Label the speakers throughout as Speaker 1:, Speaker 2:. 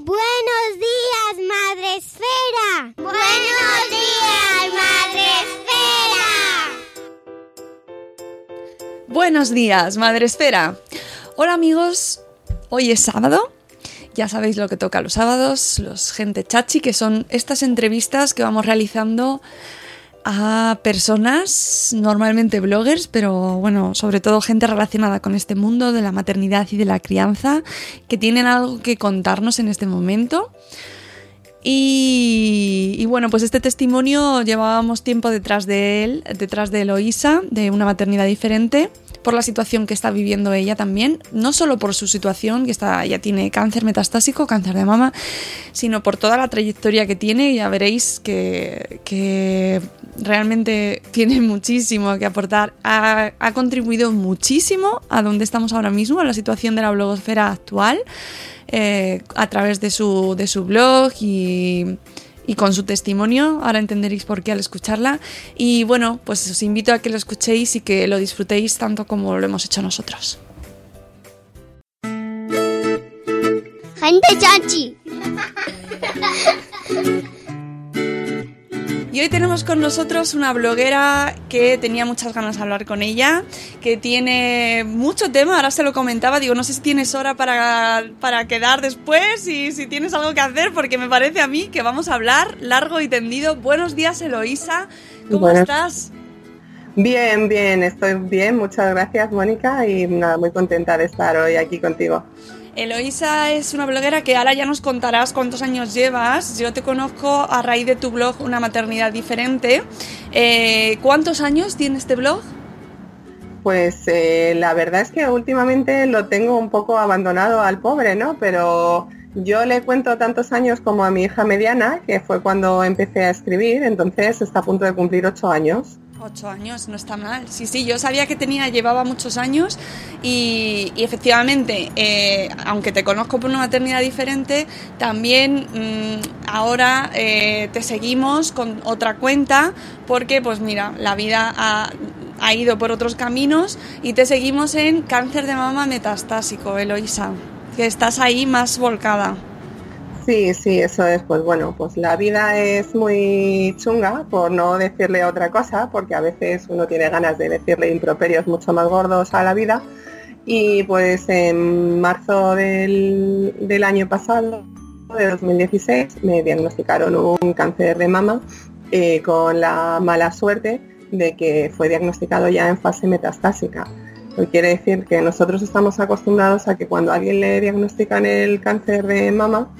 Speaker 1: Buenos días, Madre Esfera. Buenos días, Madre Esfera.
Speaker 2: Buenos días, Madre Esfera. Hola amigos, hoy es sábado. Ya sabéis lo que toca los sábados, los gente chachi, que son estas entrevistas que vamos realizando a personas, normalmente bloggers, pero bueno, sobre todo gente relacionada con este mundo de la maternidad y de la crianza, que tienen algo que contarnos en este momento. Y, y, bueno, pues este testimonio llevábamos tiempo detrás de él, detrás de Eloísa, de una maternidad diferente, por la situación que está viviendo ella también, no solo por su situación, que está, ella tiene cáncer metastásico, cáncer de mama, sino por toda la trayectoria que tiene, ya veréis que, que realmente tiene muchísimo que aportar, ha, ha contribuido muchísimo a donde estamos ahora mismo, a la situación de la blogosfera actual. Eh, a través de su, de su blog y, y, con su testimonio. Ahora entenderéis por qué al escucharla. Y bueno, pues os invito a que lo escuchéis y que lo disfrutéis tanto como lo hemos hecho nosotros.
Speaker 1: Gente chachi.
Speaker 2: Y hoy tenemos con nosotros una bloguera que tenía muchas ganas de hablar con ella, que tiene mucho tema, ahora se lo comentaba, digo, no sé si tienes hora para, para quedar después y si tienes algo que hacer, porque me parece a mí que vamos a hablar largo y tendido. Buenos días, Eloísa, ¿cómo
Speaker 3: Buenas.
Speaker 2: estás?
Speaker 3: Bien, bien, estoy bien, muchas gracias Mónica y nada, muy contenta de estar hoy aquí contigo.
Speaker 2: Eloísa es una bloguera que ahora ya nos contarás cuántos años llevas. Yo te conozco a raíz de tu blog Una maternidad diferente. Eh, ¿Cuántos años tiene este blog?
Speaker 3: Pues eh, la verdad es que últimamente lo tengo un poco abandonado al pobre, ¿no? Pero yo le cuento tantos años como a mi hija mediana, que fue cuando empecé a escribir, entonces está a punto de cumplir ocho años.
Speaker 2: Ocho años, no está mal. Sí, sí, yo sabía que tenía, llevaba muchos años y, y efectivamente, eh, aunque te conozco por una maternidad diferente, también mmm, ahora eh, te seguimos con otra cuenta porque, pues mira, la vida ha, ha, ido por otros caminos y te seguimos en cáncer de mama metastásico, Eloisa, que estás ahí más volcada.
Speaker 3: Sí, sí, eso es, pues bueno, pues la vida es muy chunga, por no decirle otra cosa, porque a veces uno tiene ganas de decirle improperios mucho más gordos a la vida. Y pues en marzo del, del año pasado, de 2016, me diagnosticaron un cáncer de mama eh, con la mala suerte de que fue diagnosticado ya en fase metastásica. Quiere decir que nosotros estamos acostumbrados a que cuando a alguien le diagnostican el cáncer de mama,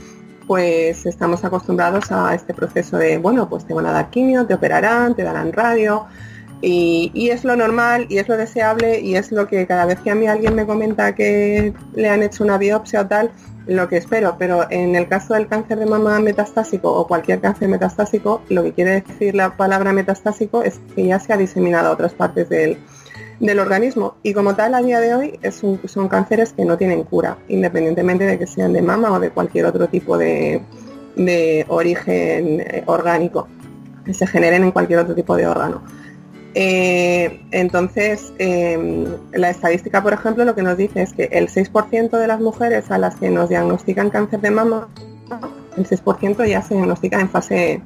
Speaker 3: pues estamos acostumbrados a este proceso de, bueno, pues te van a dar quimio, te operarán, te darán radio, y, y, es lo normal y es lo deseable y es lo que cada vez que a mí alguien me comenta que le han hecho una biopsia o tal, lo que espero. Pero en el caso del cáncer de mama metastásico o cualquier cáncer metastásico, lo que quiere decir la palabra metastásico es que ya se ha diseminado a otras partes del, del organismo y como tal a día de hoy es un, son cánceres que no tienen cura, independientemente de que sean de mama o de cualquier otro tipo de, de origen eh, orgánico, que se generen en cualquier otro tipo de órgano. Eh, entonces, em, la estadística, por ejemplo, lo que nos dice es que el 6% de las mujeres a las que nos diagnostican cáncer de mama, el 6% ya se diagnostica en fase,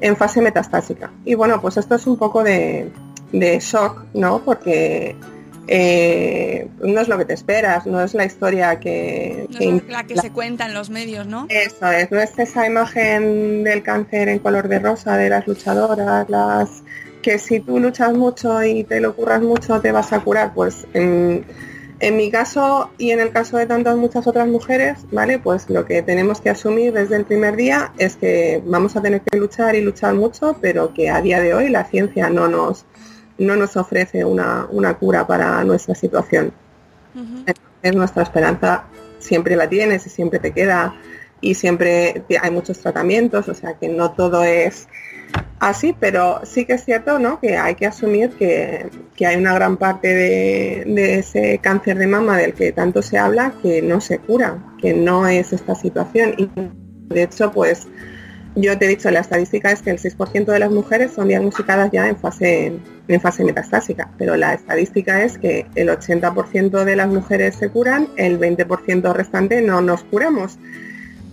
Speaker 3: en fase metastásica. Y bueno, pues esto es un poco de, shock, ¿no? Porque eh, no es lo que te esperas, no es la historia que...
Speaker 2: es la que se cuenta en los medios, ¿no?
Speaker 3: Eso es, no es esa imagen del cáncer en color de rosa de las luchadoras, las que si tú luchas mucho y te lo curras mucho te vas a curar, pues en, mi caso y en el caso de tantas muchas otras mujeres, ¿vale? Pues lo que tenemos que asumir desde el primer día es que vamos a tener que luchar y luchar mucho, pero que a día de hoy la ciencia no nos, no nos ofrece una, cura para nuestra situación. Es nuestra esperanza siempre la tienes y siempre te queda y siempre hay muchos tratamientos, o sea que no todo es así, pero sí que es cierto ¿no? que hay que asumir que, hay una gran parte de, ese cáncer de mama del que tanto se habla que no se cura, que no es esta situación. Y de hecho, pues yo te he dicho, la estadística es que el 6% de las mujeres son diagnosticadas ya en fase, en fase metastásica, pero la estadística es que el 80% de las mujeres se curan, el 20% restante no nos curamos.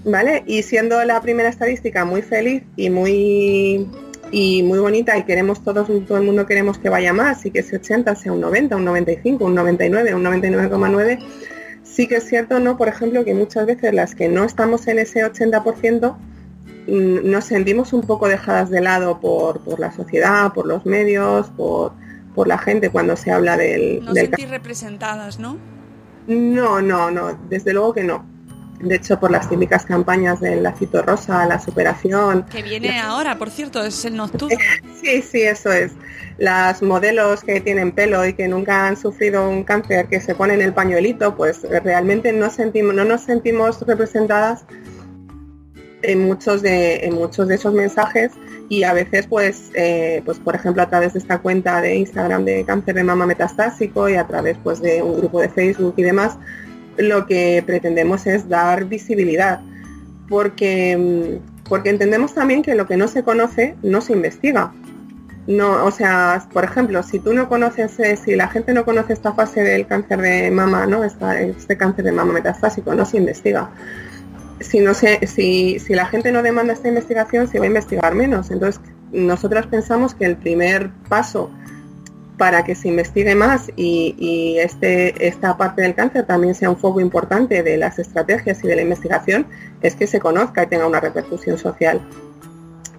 Speaker 3: ¿vale? Y siendo la primera estadística muy feliz y muy y muy bonita y queremos todos, todo el mundo queremos que vaya más y que ese 80 sea un 90, un 95, un 99, un 99,9, sí que es cierto, ¿no? Por ejemplo, que muchas veces las que no estamos en ese 80% mm, nos sentimos un poco dejadas de lado por, la sociedad, por los medios, por, la gente cuando se habla del...
Speaker 2: No
Speaker 3: del...
Speaker 2: representadas, ¿no?
Speaker 3: No, no, no, desde luego que no de hecho por las típicas campañas del lacito rosa, la superación.
Speaker 2: Que viene ahora, por cierto, es el nocturno.
Speaker 3: Sí, sí, eso es. Las modelos que tienen pelo y que nunca han sufrido un cáncer, que se ponen el pañuelito, pues realmente no, sentimos, no nos sentimos representadas en muchos de, en muchos de esos mensajes y a veces pues, eh, pues por ejemplo a través de esta cuenta de Instagram de cáncer de mama metastásico y a través pues de un grupo de Facebook y demás, lo que pretendemos es dar visibilidad, porque, mm, porque entendemos también que lo que no se conoce no se investiga. No, o sea, por ejemplo, si tú no conoces, eh, si la gente no conoce esta fase del cáncer de mama, ¿no? este cáncer de mama metastásico, no se investiga. Si, no se, si, si la gente no demanda esta investigación, se va a investigar menos. Entonces, nosotros pensamos que el primer paso para que se investigue más y, este, esta parte del cáncer también sea un foco importante de las estrategias y de la investigación, es que se conozca y tenga una repercusión social.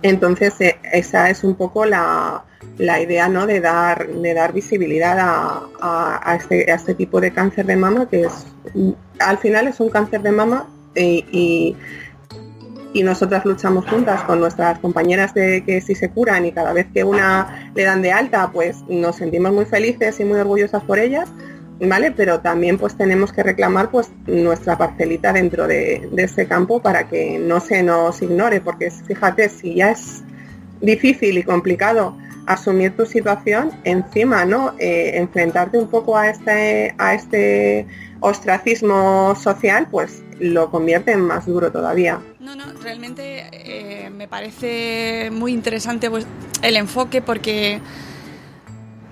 Speaker 3: Entonces, eh, esa es un poco la, idea ¿no? de, dar, de dar visibilidad a, este, a, este, tipo de cáncer de mama, que es al final es un cáncer de mama eh, y y nosotras luchamos juntas con nuestras compañeras de que si se curan y cada vez que una le dan de alta, pues nos sentimos muy felices y muy orgullosas por ellas, ¿vale? Pero también pues tenemos que reclamar pues nuestra parcelita dentro de, ese campo para que no se nos ignore, porque fíjate, si ya es difícil y complicado asumir tu situación, encima, ¿no? Eh, enfrentarte un poco a este, a este ostracismo social, pues lo convierte en más duro todavía.
Speaker 2: No, no, realmente eh, me parece muy interesante pues, el enfoque porque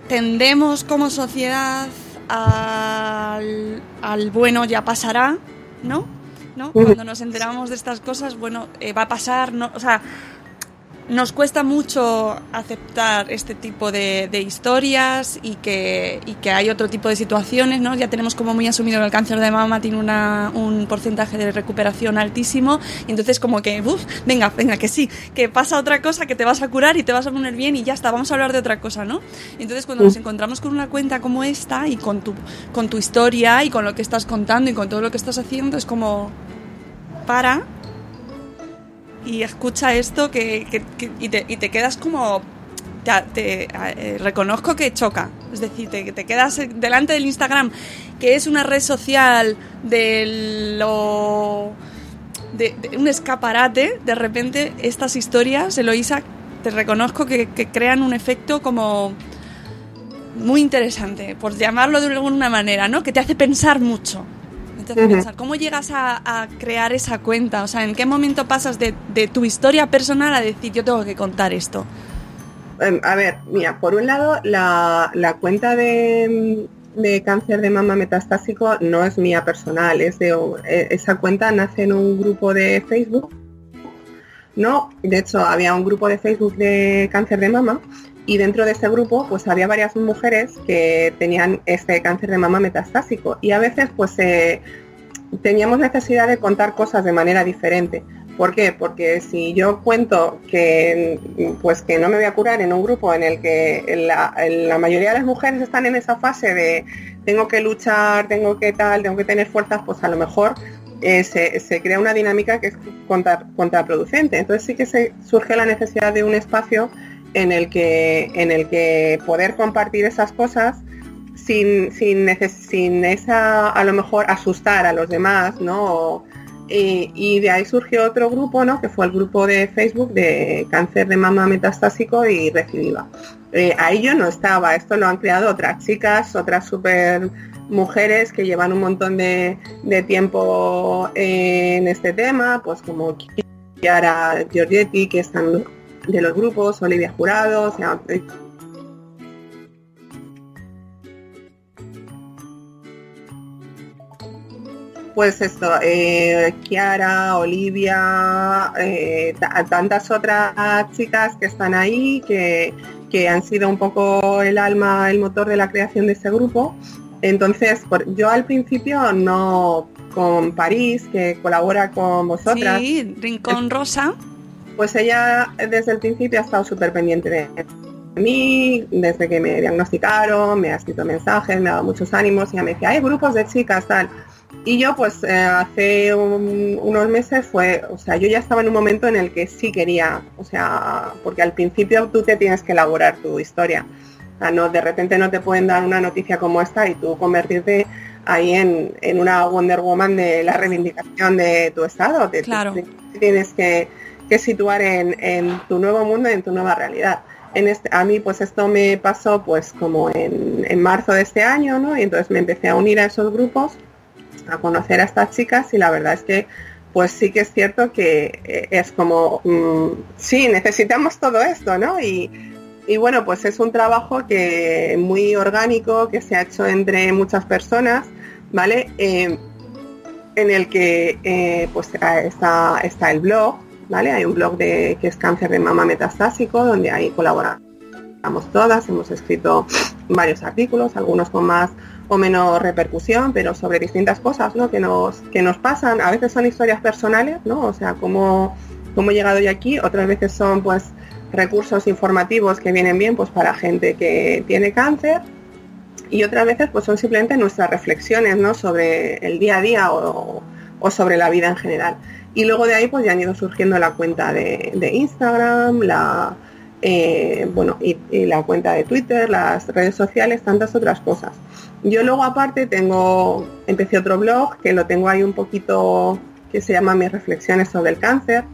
Speaker 2: tendemos como sociedad al, al bueno ya pasará, ¿no? ¿No? Cuando nos enteramos de estas cosas, bueno, eh, va a pasar, no, o sea, nos cuesta mucho aceptar este tipo de, historias y que, que, hay otro tipo de situaciones, ¿no? Ya tenemos como muy asumido que el cáncer de mama tiene un porcentaje de recuperación altísimo y entonces como que, uff, venga, venga, que sí, que pasa otra cosa, que te vas a curar y te vas a poner bien y ya está, vamos a hablar de otra cosa, ¿no? Y entonces cuando nos encontramos con una cuenta como esta y con tu, con tu historia y con lo que estás contando y con todo lo que estás haciendo, es como, para, y escucha esto que, y, te, y, te, quedas como... Te, eh, reconozco que choca. Es decir, te, te quedas delante del Instagram, que es una red social de lo... De, un escaparate, de repente estas historias, Eloisa, te reconozco que, que crean un efecto como muy interesante, por llamarlo de alguna manera, ¿no? Que te hace pensar mucho. Te hace pensar, ¿cómo llegas a, a crear esa cuenta? O sea, ¿en qué momento pasas de, de tu historia personal a decir, yo tengo que contar esto?
Speaker 3: Em, a ver, mira, por un lado, la, la cuenta de, de cáncer de mama metastásico no es mía personal, es de eh, esa cuenta nace en un grupo de Facebook. No, de hecho había un grupo de Facebook de cáncer de mama y dentro de ese grupo pues había varias mujeres que tenían este cáncer de mama metastásico y a veces pues eh, teníamos necesidad de contar cosas de manera diferente. ¿Por qué? Porque si yo cuento que pues que no me voy a curar en un grupo en el que la, mayoría de las mujeres están en esa fase de tengo que luchar, tengo que tal, tengo que tener fuerzas, pues a lo mejor eh, se, se, crea una dinámica que es contra, contraproducente. Entonces sí que se, surge la necesidad de un espacio en el que, en el que poder compartir esas cosas sin, sin, sin esa, a lo mejor, asustar a los demás, ¿no? Y, de ahí surgió otro grupo, ¿no? Que fue el grupo de Facebook de cáncer de mama metastásico y recidiva. Eh, ahí yo no estaba, esto lo han creado otras chicas, otras super mujeres que llevan un montón de, tiempo en este tema, pues como Chiara Giorgetti, que están de los grupos, Olivia Jurado, o sea, pues esto, eh, Kiara, Olivia, eh, tantas otras chicas que están ahí, que, que, han sido un poco el alma, el motor de la creación de ese grupo. Entonces, por, yo al principio no con París, que colabora con vosotras.
Speaker 2: Sí, Rincón Rosa.
Speaker 3: Pues ella desde el principio ha estado súper pendiente de mí, desde que me diagnosticaron, me ha escrito mensajes, me ha dado muchos ánimos y me decía, hay grupos de chicas, tal. Y yo pues eh, hace unos meses fue, o sea, yo ya estaba en un momento en el que sí quería, o sea, porque al principio tú te tienes que elaborar tu historia. O sea, no, de repente no te pueden dar una noticia como esta y tú convertirte ahí en, una Wonder Woman de la reivindicación de tu estado. Te,
Speaker 2: claro.
Speaker 3: tienes que, situar en, tu nuevo mundo, en tu nueva realidad. En este, a mí pues esto me pasó pues como en, en marzo de este año, ¿no? Y entonces me empecé a unir a esos grupos a conocer a estas chicas y la verdad es que pues sí que es cierto que eh, es como, mm, sí, necesitamos todo esto, ¿no? Y, bueno, pues es un trabajo que muy orgánico, que se ha hecho entre muchas personas, ¿vale? Eh, en el que eh, pues está, está el blog, Hay un blog de, que es cáncer de mama metastásico, donde ahí colaboramos todas, hemos escrito varios artículos, algunos con más o menos repercusión, pero sobre distintas cosas ¿no? que, nos, que nos pasan. A veces son historias personales, ¿no? O sea, cómo, cómo he llegado yo aquí, otras veces son pues recursos informativos que vienen bien pues para gente que tiene cáncer y otras veces pues son simplemente nuestras reflexiones ¿no? sobre el día a día o, sobre la vida en general. Y luego de ahí pues ya han ido surgiendo la cuenta de, de Instagram, la, eh, bueno, y, la cuenta de Twitter, las redes sociales, tantas otras cosas. Yo luego aparte tengo, empecé otro blog que lo tengo ahí un poquito, que se llama Mis reflexiones sobre el cáncer,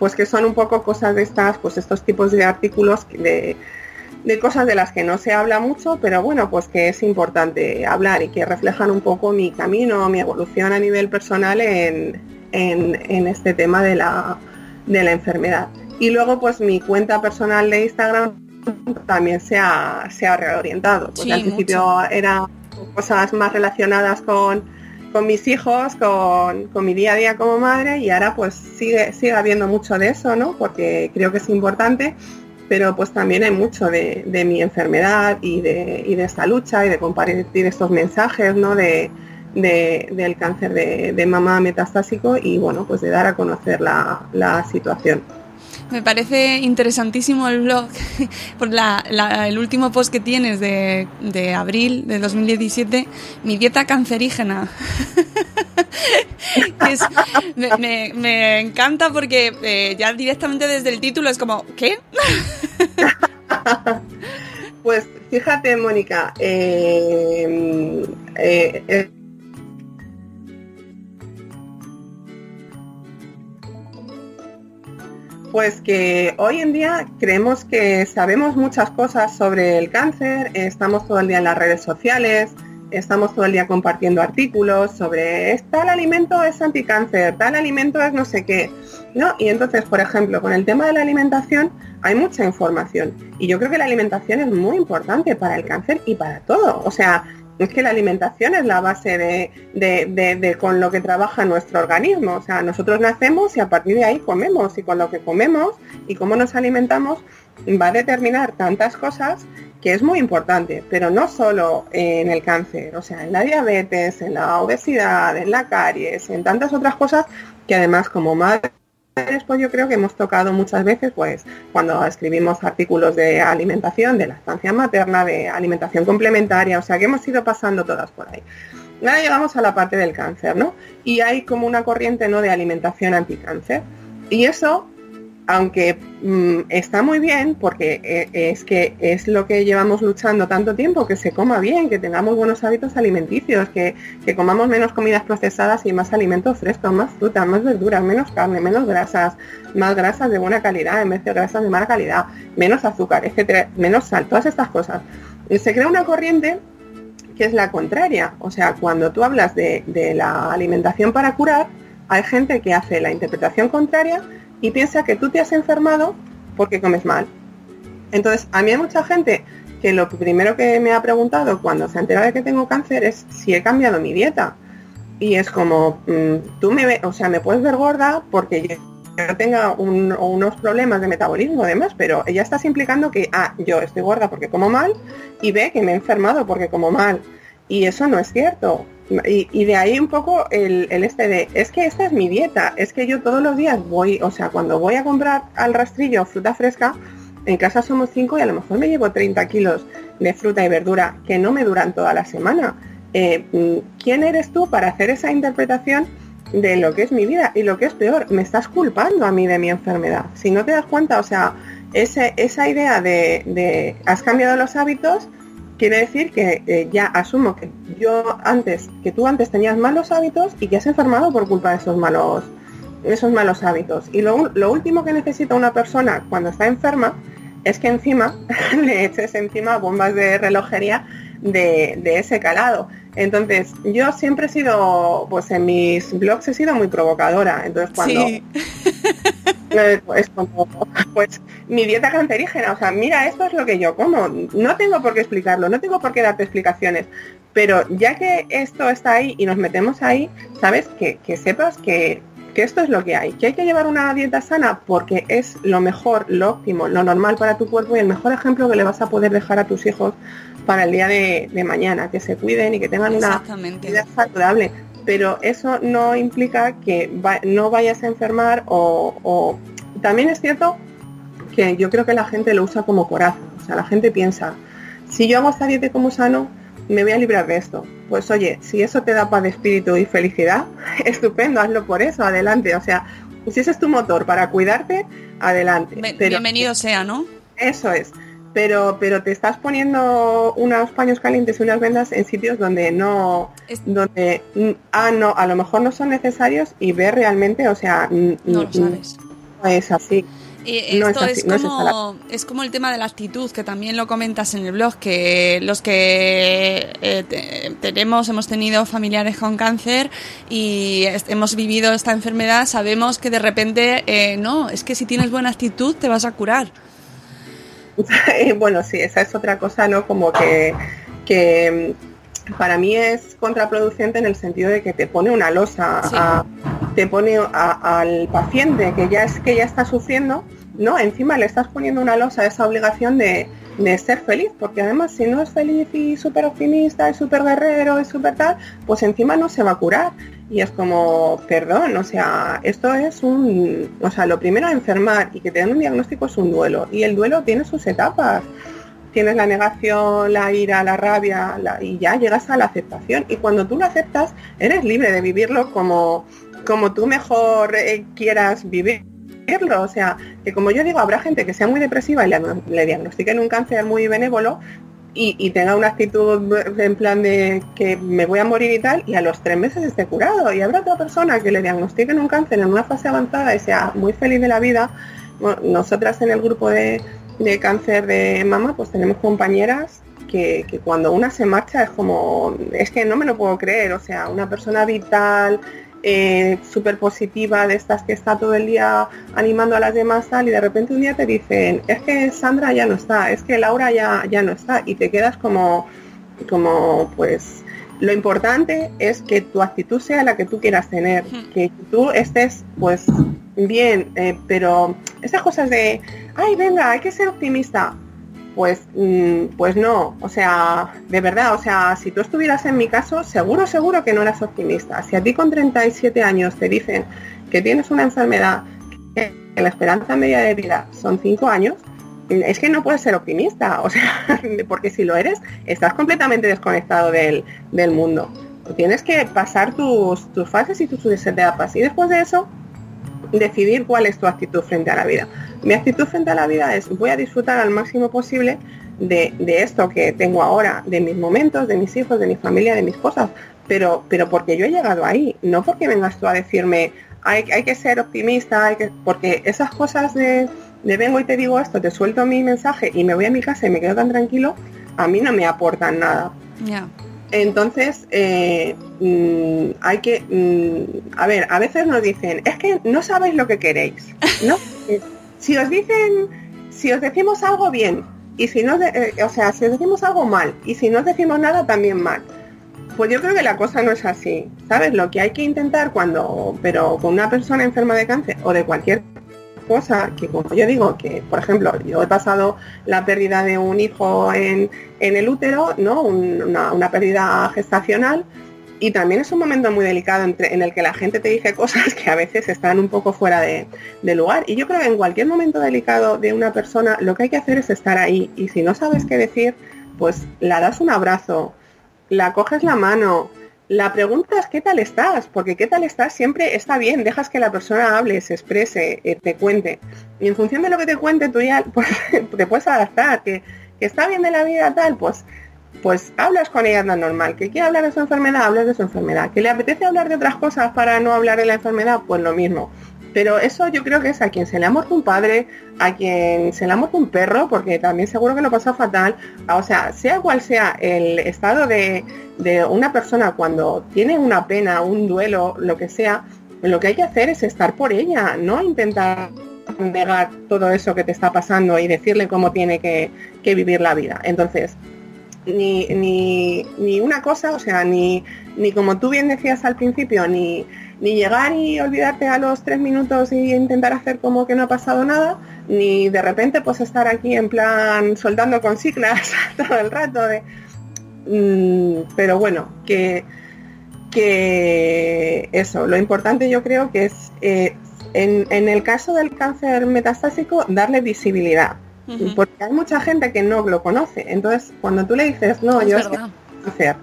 Speaker 3: pues que son un poco cosas de estas, pues estos tipos de artículos de, de cosas de las que no se habla mucho, pero bueno, pues que es importante hablar y que reflejan un poco mi camino, mi evolución a nivel personal en, en, este tema de la, de la enfermedad. Y luego pues mi cuenta personal de Instagram también se ha, se ha reorientado, porque al principio eran cosas más relacionadas con, con mis hijos, con, con, mi día a día como madre y ahora pues sigue, sigue habiendo mucho de eso, ¿no? Porque creo que es importante, pero pues también hay mucho de, de mi enfermedad y de, y de esta lucha y de compartir estos mensajes, ¿no? De, de, del cáncer de, de, mama metastásico y bueno, pues de dar a conocer la, la situación.
Speaker 2: Me parece interesantísimo el blog, por la, el último post que tienes de, de, abril de 2017, mi dieta cancerígena. me, me, encanta porque eh, ya directamente desde el título es como, ¿qué?
Speaker 3: pues fíjate, Mónica, eh, eh, Pues que hoy en día creemos que sabemos muchas cosas sobre el cáncer, estamos todo el día en las redes sociales, estamos todo el día compartiendo artículos sobre tal alimento es anticáncer, tal alimento es no sé qué, ¿no? Y entonces, por ejemplo, con el tema de la alimentación hay mucha información y yo creo que la alimentación es muy importante para el cáncer y para todo. O sea, es que la alimentación es la base de, de, con lo que trabaja nuestro organismo. O sea, nosotros nacemos y a partir de ahí comemos y con lo que comemos y cómo nos alimentamos va a determinar tantas cosas que es muy importante, pero no solo en el cáncer, o sea, en la diabetes, en la obesidad, en la caries, en tantas otras cosas que además como madres pues yo creo que hemos tocado muchas veces pues cuando escribimos artículos de alimentación, de la estancia materna, de alimentación complementaria, o sea que hemos ido pasando todas por ahí. Ahora llegamos a la parte del cáncer, ¿no? Y hay como una corriente ¿no? de alimentación anticáncer. Y eso aunque mm, está muy bien porque eh, es que es lo que llevamos luchando tanto tiempo, que se coma bien, que tengamos buenos hábitos alimenticios, que, comamos menos comidas procesadas y más alimentos frescos, más fruta, más verduras, menos carne, menos grasas, más grasas de buena calidad en vez de grasas de mala calidad, menos azúcar, etcétera, menos sal, todas estas cosas. Y se crea una corriente que es la contraria. O sea, cuando tú hablas de la alimentación para curar, hay gente que hace la interpretación contraria y piensa que tú te has enfermado porque comes mal. Entonces, a mí hay mucha gente que lo primero que me ha preguntado cuando se entera de que tengo cáncer es si he cambiado mi dieta. Y es como, mm, tú me, o sea, me puedes ver gorda porque yo tenga unos problemas de metabolismo además, pero ya estás implicando que, ah, yo estoy gorda porque como mal y ve que me he enfermado porque como mal. Y eso no es cierto. Y, de ahí un poco el, este de, es que esta es mi dieta, es que yo todos los días voy, o sea, cuando voy a comprar al rastrillo fruta fresca, en casa somos cinco y a lo mejor me llevo 30 kilos de fruta y verdura que no me duran toda la semana. Eh, mm, ¿Quién eres tú para hacer esa interpretación de lo que es mi vida? Y lo que es peor, me estás culpando a mí de mi enfermedad. Si no te das cuenta, o sea, ese, esa idea de, de has cambiado los hábitos, quiere decir que eh, ya asumo que yo antes, que tú antes tenías malos hábitos y que has enfermado por culpa de esos malos, esos malos hábitos. Y lo, último que necesita una persona cuando está enferma es que encima le eches encima bombas de relojería de, ese calado. Entonces, yo siempre he sido, pues en mis blogs he sido muy provocadora. Entonces, cuando pues, pues mi dieta cancerígena, o sea, mira, esto es lo que yo como. No tengo por qué explicarlo, no tengo por qué darte explicaciones. Pero ya que esto está ahí y nos metemos ahí, sabes que, sepas que, que esto es lo que hay, que hay que llevar una dieta sana porque es lo mejor, lo óptimo, lo normal para tu cuerpo y el mejor ejemplo que le vas a poder dejar a tus hijos para el día de, mañana, que se cuiden y que tengan una vida saludable. Pero eso no implica que no vayas a enfermar o, también es cierto que yo creo que la gente lo usa como coraza. O sea, la gente piensa, si yo hago esta dieta como sano, me voy a librar de esto. Pues oye, si eso te da paz de espíritu y felicidad, estupendo, hazlo por eso, adelante. O sea, si ese es tu motor para cuidarte, adelante.
Speaker 2: bienvenido sea, ¿no?
Speaker 3: Eso es pero, pero te estás poniendo unos paños calientes y unas vendas en sitios donde no, donde, mm, ah, no, a lo mejor no son necesarios y ver realmente, o sea,
Speaker 2: no lo sabes.
Speaker 3: No es así.
Speaker 2: esto es, como, es, como el tema de la actitud, que también lo comentas en el blog, que los que eh, tenemos, hemos tenido familiares con cáncer y hemos vivido esta enfermedad, sabemos que de repente, eh, no, es que si tienes buena actitud te vas a curar.
Speaker 3: bueno, sí, esa es otra cosa, ¿no? Como que, que mm, para mí es contraproducente en el sentido de que te pone una losa, te pone al paciente que ya es que ya está sufriendo, ¿no? Encima le estás poniendo una losa, esa obligación de, de ser feliz, porque además si no es feliz y súper optimista, y súper guerrero, y súper tal, pues encima no se va a curar. Y es como, perdón, o sea, esto es un, o sea, lo primero enfermar y que te den un diagnóstico es un duelo. Y el duelo tiene sus etapas. Tienes la negación, la ira, la rabia, y ya llegas a la aceptación. Y cuando tú lo aceptas, eres libre de vivirlo como, como tú mejor eh, quieras O sea, que como yo digo, habrá gente que sea muy depresiva y le, diagnostiquen un cáncer muy benévolo, y, tenga una actitud en plan de que me voy a morir y tal, y a los tres meses esté curado. Y habrá otra persona que le diagnostiquen un cáncer en una fase avanzada y sea muy feliz de la vida. nosotras en el grupo de, cáncer de mama, pues tenemos compañeras que, que cuando una se marcha es como, es que no me lo puedo creer, o sea, una persona vital, eh, súper positiva, de estas que está todo el día animando a las demás tal, y de repente un día te dicen, es que Sandra ya no está, es que Laura ya, ya no está, y te quedas como, como pues lo importante es que tu actitud sea la que tú quieras tener, que tú estés pues bien, eh, pero esas cosas de, ay, venga, hay que ser optimista, pues, mm, pues no, o sea, de verdad, o sea, si tú estuvieras en mi caso, seguro, seguro que no eras optimista. Si a ti con 37 años te dicen que tienes una enfermedad, que la esperanza media de vida son 5 años, es que no puedes ser optimista, o sea, porque si lo eres, estás completamente desconectado del, del mundo. Tienes que pasar tus, tus fases y tus etapas y después de eso decidir cuál es tu actitud frente a la vida. Mi actitud frente a la vida es voy a disfrutar al máximo posible de, esto que tengo ahora, de mis momentos, de mis hijos, de mi familia, de mis cosas, pero, pero porque yo he llegado ahí, no porque vengas tú a decirme hay, hay que ser optimista, hay que, porque esas cosas de, de vengo y te digo esto, te suelto mi mensaje y me voy a mi casa y me quedo tan tranquilo, a mí no me aportan nada. Entonces, eh, mm, hay que, mm, a ver, a veces nos dicen, es que no sabéis lo que queréis, ¿no? si os dicen, si os decimos algo bien, y si no, eh, o sea, si os decimos algo mal, y si no os decimos nada, también mal. Pues yo creo que la cosa no es así, ¿sabes? Lo que hay que intentar cuando, pero con una persona enferma de cáncer o de cualquier cosa que como yo digo que por ejemplo yo he pasado la pérdida de un hijo en, el útero no una, pérdida gestacional y también es un momento muy delicado en el que la gente te dice cosas que a veces están un poco fuera de, lugar. Y yo creo que en cualquier momento delicado de una persona lo que hay que hacer es estar ahí. Y si no sabes qué decir, pues la das un abrazo, la coges la mano, la pregunta es qué tal estás, porque qué tal estás siempre está bien, dejas que la persona hable, se exprese, eh, te cuente. Y en función de lo que te cuente, tú ya pues, te puedes adaptar, que, que, está bien de la vida tal, pues, pues hablas con ella tan normal. Que quiere hablar de su enfermedad, hablas de su enfermedad. Que le apetece hablar de otras cosas para no hablar de la enfermedad, pues lo mismo. Pero eso yo creo que es a quien se le ha muerto un padre, a quien se le ha muerto un perro, porque también seguro que lo pasa fatal. O sea, sea cual sea el estado de, una persona cuando tiene una pena, un duelo, lo que sea, lo que hay que hacer es estar por ella, no intentar negar todo eso que te está pasando y decirle cómo tiene que, vivir la vida. Entonces, ni, ni, ni, una cosa, o sea, ni, ni como tú bien decías al principio, ni, ni llegar y olvidarte a los tres minutos y intentar hacer como que no ha pasado nada, ni de repente pues estar aquí en plan soldando con siglas todo el rato de mm, pero bueno que que eso lo importante yo creo que es eh, en, en, el caso del cáncer metastásico darle visibilidad porque hay mucha gente que no lo conoce entonces cuando tú le dices no yo es cáncer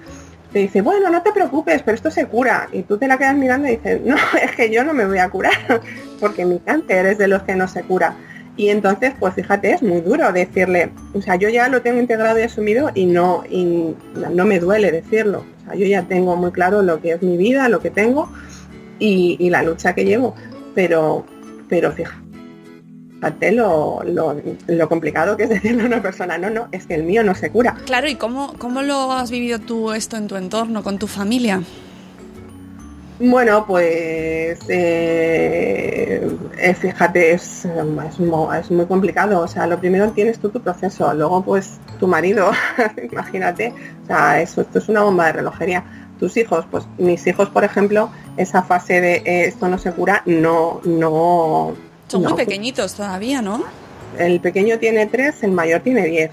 Speaker 3: te dice, bueno, no te preocupes, pero esto se cura. Y tú te la quedas mirando y dices, no, es que yo no me voy a curar, porque mi cáncer es de los que no se cura. Y entonces, pues fíjate, es muy duro decirle, o sea, yo ya lo tengo integrado y asumido y no, y no me duele decirlo. O sea, yo ya tengo muy claro lo que es mi vida, lo que tengo y, y la lucha que llevo. Pero, pero fíjate lo, lo, complicado que es decirle a una persona, no, no, es que el mío no se cura.
Speaker 2: Claro, ¿y cómo, cómo lo has vivido tú esto en tu entorno, con tu familia?
Speaker 3: Bueno, pues eh, eh, fíjate, es, es, muy, complicado. O sea, lo primero tienes tú tu proceso, luego pues tu marido, imagínate, o sea, eso, esto es una bomba de relojería. Tus hijos, pues mis hijos, por ejemplo, esa fase de eh, esto no se cura, no, no,
Speaker 2: son muy pequeñitos todavía, ¿no?
Speaker 3: El pequeño tiene tres, el mayor tiene diez.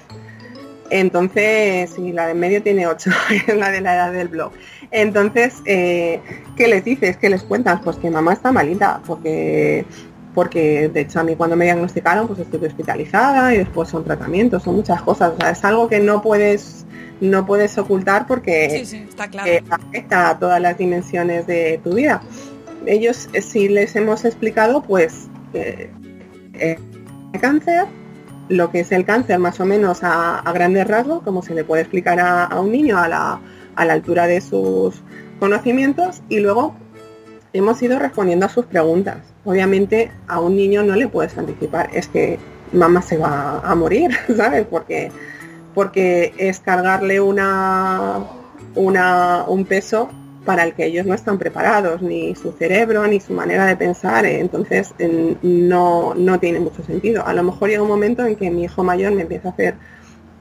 Speaker 3: Entonces, y la de medio tiene ocho, es la de la edad del blog. Entonces, eh, ¿qué les dices? ¿Qué les cuentas? Pues que mamá está malita, porque porque de hecho a mí cuando me diagnosticaron pues estuve hospitalizada y después son tratamientos, son muchas cosas. O sea, es algo que no puedes no puedes ocultar porque afecta a todas las dimensiones de tu vida. Ellos, eh, si les hemos explicado, pues eh, eh, cáncer, lo que es el cáncer más o menos a, grandes rasgos, como se le puede explicar a, un niño a la, altura de sus conocimientos y luego hemos ido respondiendo a sus preguntas. Obviamente a un niño no le puedes anticipar, es que mamá se va a morir, ¿sabes? Porque porque es cargarle una, una, un peso para el que ellos no están preparados, ni su cerebro, ni su manera de pensar, entonces no, no tiene mucho sentido. A lo mejor llega un momento en que mi hijo mayor me empieza a hacer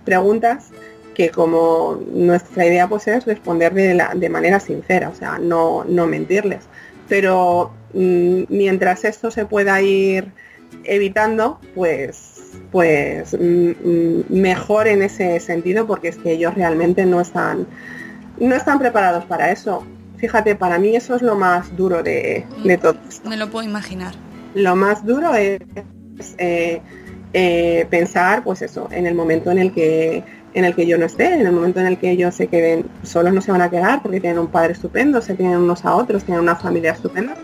Speaker 3: preguntas que como nuestra idea pues es responder de, manera sincera, o sea, no, no mentirles. Pero mm, mientras esto se pueda ir evitando, pues, pues mm, mm, mejor en ese sentido, porque es que ellos realmente no están, no están preparados para eso. Fíjate, para mí eso es lo más duro de, todo
Speaker 2: Me lo puedo imaginar.
Speaker 3: Lo más duro es eh, eh, pensar, pues eso, en el momento en el que en el que yo no esté, en el momento en el que ellos se queden solos no se van a quedar porque tienen un padre estupendo, se tienen unos a otros, tienen una familia estupenda.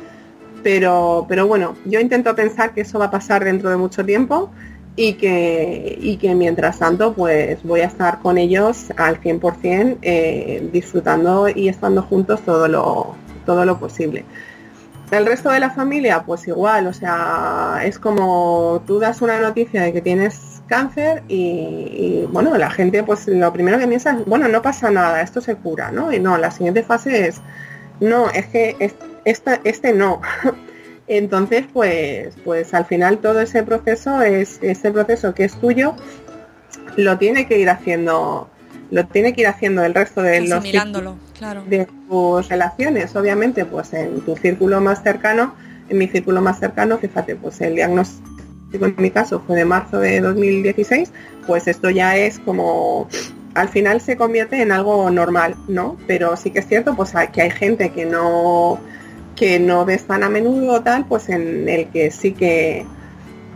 Speaker 3: Pero, pero bueno, yo intento pensar que eso va a pasar dentro de mucho tiempo y que, y que mientras tanto pues voy a estar con ellos al 100% eh, disfrutando y estando juntos todo lo, todo lo posible. El resto de la familia pues igual, o sea, es como tú das una noticia de que tienes cáncer y, bueno, la gente pues lo primero que piensa es, bueno, no pasa nada, esto se cura, ¿no? Y no, la siguiente fase es, no, es que esta, este no. Entonces, pues, pues al final todo ese proceso es ese proceso que es tuyo, lo tiene que ir haciendo, lo tiene que ir haciendo el resto de los
Speaker 2: claro.
Speaker 3: de tus relaciones, obviamente, pues en tu círculo más cercano, en mi círculo más cercano, fíjate, pues el diagnóstico en mi caso fue de marzo de 2016, pues esto ya es como al final se convierte en algo normal, ¿no? Pero sí que es cierto pues que hay gente que no que no ves tan a menudo tal, pues en el que sí que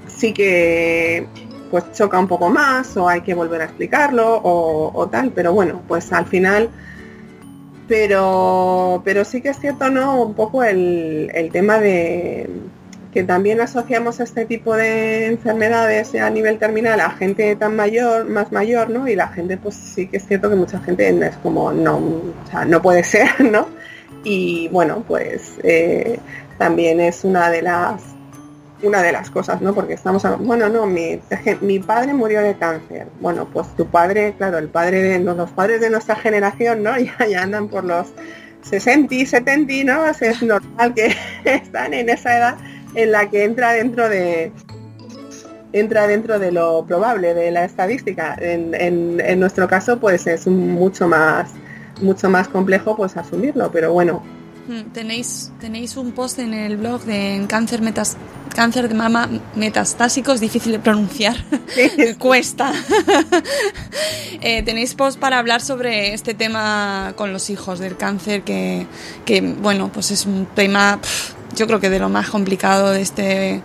Speaker 3: sí que pues choca un poco más o hay que volver a explicarlo o, tal, pero bueno, pues al final pero pero sí que es cierto, ¿no? Un poco el, el tema de que también asociamos este tipo de enfermedades a nivel terminal a gente tan mayor, más mayor, ¿no? Y la gente, pues sí que es cierto que mucha gente es como, no, o sea, no puede ser, ¿no? Y bueno, pues eh, también es una de las una de las cosas, ¿no? Porque estamos hablando, bueno, no, mi, mi padre murió de cáncer. Bueno, pues tu padre, claro, el padre de los padres de nuestra generación, ¿no? Ya, ya andan por los 60 y 70, ¿no? Es normal que están en esa edad en la que entra dentro de entra dentro de lo probable de la estadística. En, nuestro caso, pues es mucho más mucho más complejo pues asumirlo, pero bueno.
Speaker 2: Hmm, tenéis, tenéis un post en el blog de cáncer metas, cáncer de mama metastásico, es difícil de pronunciar, cuesta. Eh, tenéis post para hablar sobre este tema con los hijos del cáncer, que, que bueno, pues es un tema yo creo que de lo más complicado de este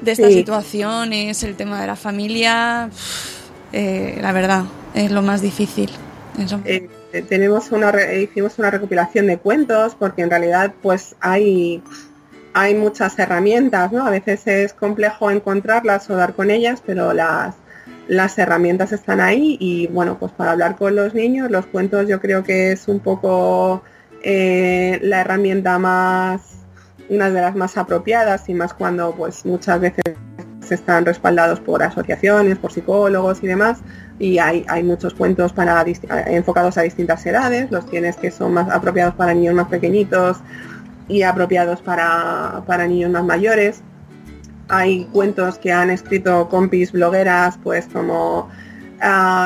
Speaker 2: de esta situación es el tema de la familia. Eh, la verdad, es lo más difícil.
Speaker 3: Eh, tenemos una hicimos una recopilación de cuentos porque en realidad pues hay hay muchas herramientas, ¿no? A veces es complejo encontrarlas o dar con ellas, pero las las herramientas están ahí y bueno, pues para hablar con los niños, los cuentos yo creo que es un poco eh, la herramienta más una de las más apropiadas y más cuando pues muchas veces están respaldados por asociaciones, por psicólogos y demás, y hay, hay muchos cuentos para enfocados a distintas edades, los tienes que son más apropiados para niños más pequeñitos y apropiados para, para niños más mayores. Hay cuentos que han escrito compis blogueras, pues como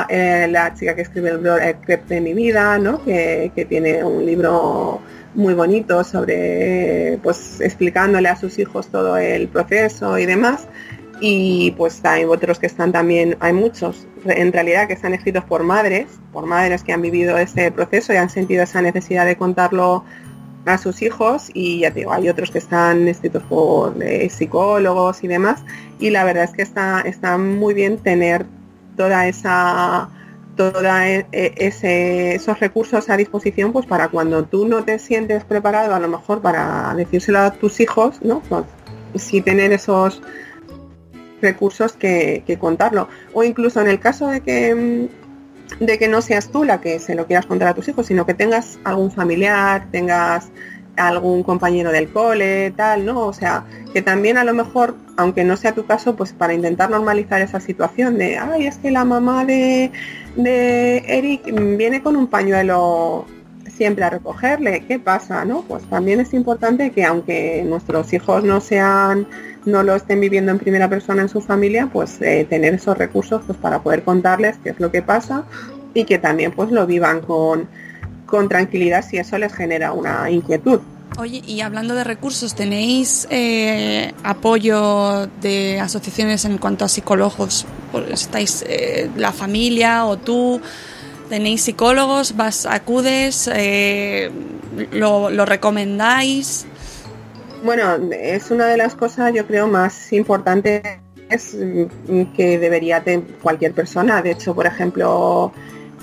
Speaker 3: eh, la chica que escribe el blog El Crep de mi vida, ¿no? que, que tiene un libro muy bonito sobre, pues explicándole a sus hijos todo el proceso y demás. Y pues hay otros que están también, hay muchos en realidad que están escritos por madres, por madres que han vivido ese proceso y han sentido esa necesidad de contarlo a sus hijos y ya te digo, hay otros que están escritos por eh, psicólogos y demás y la verdad es que está, está muy bien tener toda esa todos e, e, esos recursos a disposición pues para cuando tú no te sientes preparado a lo mejor para decírselo a tus hijos, ¿no? Pues, sí tener esos recursos que, contarlo. O incluso en el caso de que de que no seas tú la que se lo quieras contar a tus hijos, sino que tengas algún familiar, tengas algún compañero del cole, tal, ¿no? O sea, que también a lo mejor, aunque no sea tu caso, pues para intentar normalizar esa situación de, ay, es que la mamá de, de Eric viene con un pañuelo siempre a recogerle, ¿qué pasa? ¿no? Pues también es importante que aunque nuestros hijos no sean, no lo estén viviendo en primera persona en su familia, pues eh, tener esos recursos pues para poder contarles qué es lo que pasa y que también pues lo vivan con, con tranquilidad si eso les genera una inquietud.
Speaker 2: Oye, y hablando de recursos, ¿tenéis eh, apoyo de asociaciones en cuanto a psicólogos? ¿Estáis eh, la familia o tú? ¿Tenéis psicólogos? ¿Vas, acudes? Eh, lo, lo, recomendáis?
Speaker 3: Bueno, es una de las cosas, yo creo, más importantes que debería tener cualquier persona. De hecho, por ejemplo,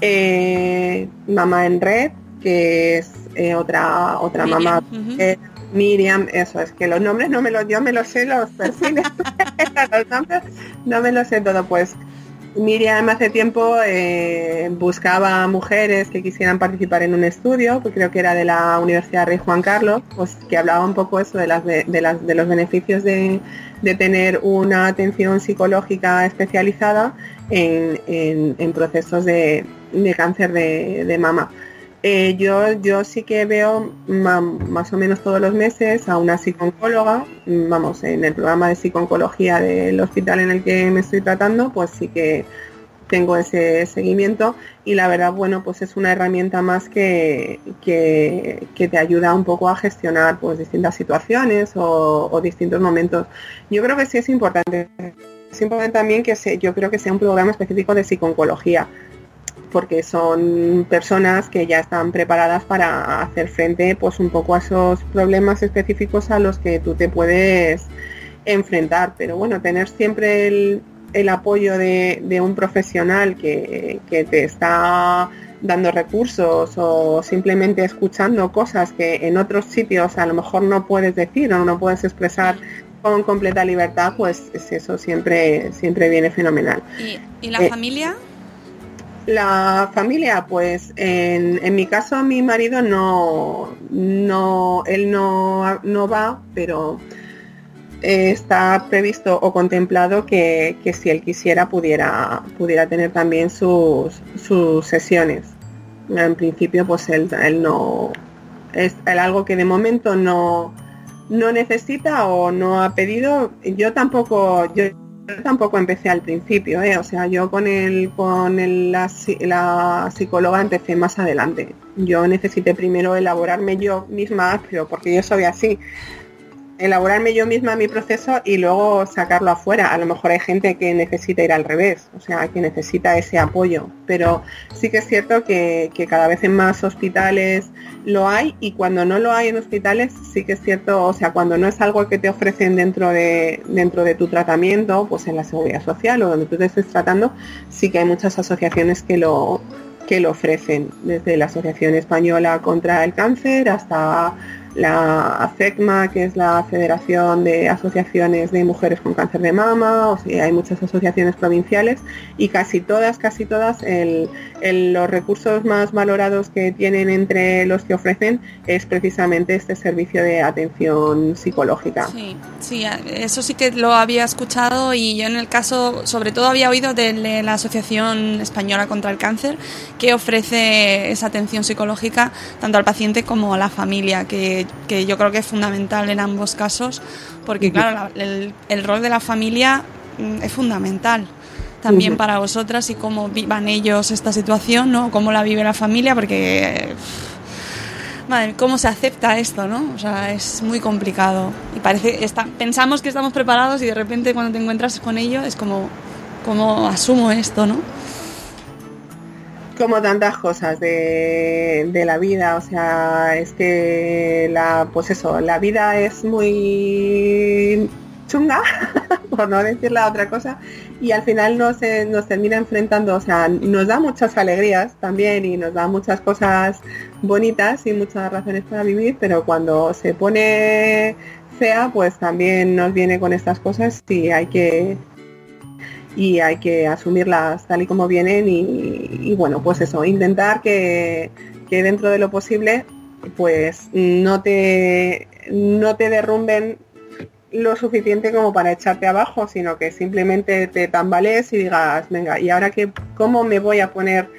Speaker 3: eh, Mamá en Red, que es eh, otra otra mamá. Eh, Miriam, eso es que los nombres no me los, yo me los sé los perfiles, los nombres no me los sé todo, pues Miriam hace tiempo eh, buscaba mujeres que quisieran participar en un estudio, que creo que era de la Universidad Rey Juan Carlos, pues que hablaba un poco eso de, las, de, las, de los beneficios de, tener una atención psicológica especializada en, procesos de, cáncer de mama. Eh, yo, yo sí que veo más o menos todos los meses a una psicóloga, vamos, en el programa de psiconcología del hospital en el que me estoy tratando, pues sí que tengo ese seguimiento y la verdad, bueno, pues es una herramienta más que, que, te ayuda un poco a gestionar pues distintas situaciones o, distintos momentos. Yo creo que sí es importante. Es importante también que se, yo creo que sea un programa específico de psiconcología porque son personas que ya están preparadas para hacer frente pues un poco a esos problemas específicos a los que tú te puedes enfrentar. Pero bueno, tener siempre el, apoyo de, un profesional que, te está dando recursos o simplemente escuchando cosas que en otros sitios a lo mejor no puedes decir o no puedes expresar con completa libertad, pues eso siempre, siempre viene fenomenal.
Speaker 2: ¿Y, la eh, familia?
Speaker 3: La familia, pues en, en, mi caso mi marido no, no, él no, no va, pero está previsto o contemplado que, si él quisiera pudiera, pudiera tener también sus, sus sesiones. En principio, pues él, él no es algo que de momento no, no necesita o no ha pedido. Yo tampoco, yo yo tampoco empecé al principio, ¿eh? o sea, yo con el con el, la, psicóloga empecé más adelante. Yo necesité primero elaborarme yo misma, pero porque yo soy así elaborarme yo misma mi proceso y luego sacarlo afuera. A lo mejor hay gente que necesita ir al revés, o sea, que necesita ese apoyo. Pero sí que es cierto que, cada vez en más hospitales lo hay y cuando no lo hay en hospitales sí que es cierto, o sea, cuando no es algo que te ofrecen dentro de, dentro de tu tratamiento, pues en la seguridad social o donde tú te estés tratando, sí que hay muchas asociaciones que lo que lo ofrecen, desde la Asociación Española contra el Cáncer hasta la AFECMA, que es la Federación de Asociaciones de Mujeres con Cáncer de Mama, o sea, hay muchas asociaciones provinciales y casi todas, casi todas, los recursos más valorados que tienen entre los que ofrecen es precisamente este servicio de atención psicológica.
Speaker 2: Sí, sí, eso sí que lo había escuchado y yo en el caso, sobre todo había oído de la Asociación Española contra el Cáncer, que ofrece esa atención psicológica tanto al paciente como a la familia, que que, yo creo que es fundamental en ambos casos, porque claro, el, rol de la familia mm, es fundamental también para vosotras y cómo vivan ellos esta situación, ¿no? Cómo la vive la familia, porque madre, cómo se acepta esto, ¿no? O sea, es muy complicado y parece está, pensamos que estamos preparados y de repente cuando te encuentras con ello es como cómo asumo esto, ¿no?
Speaker 3: Como tantas cosas de, la vida, o sea, es que la, pues eso, la vida es muy chunga, por no decir la otra cosa, y al final nos, nos termina enfrentando, o sea, nos da muchas alegrías también y nos da muchas cosas bonitas y muchas razones para vivir, pero cuando se pone fea, pues también nos viene con estas cosas y hay que y hay que asumirlas tal y como vienen y, bueno, pues eso, intentar que, dentro de lo posible pues no te, no te derrumben lo suficiente como para echarte abajo, sino que simplemente te tambalees y digas, venga, ¿y ahora qué, cómo me voy a poner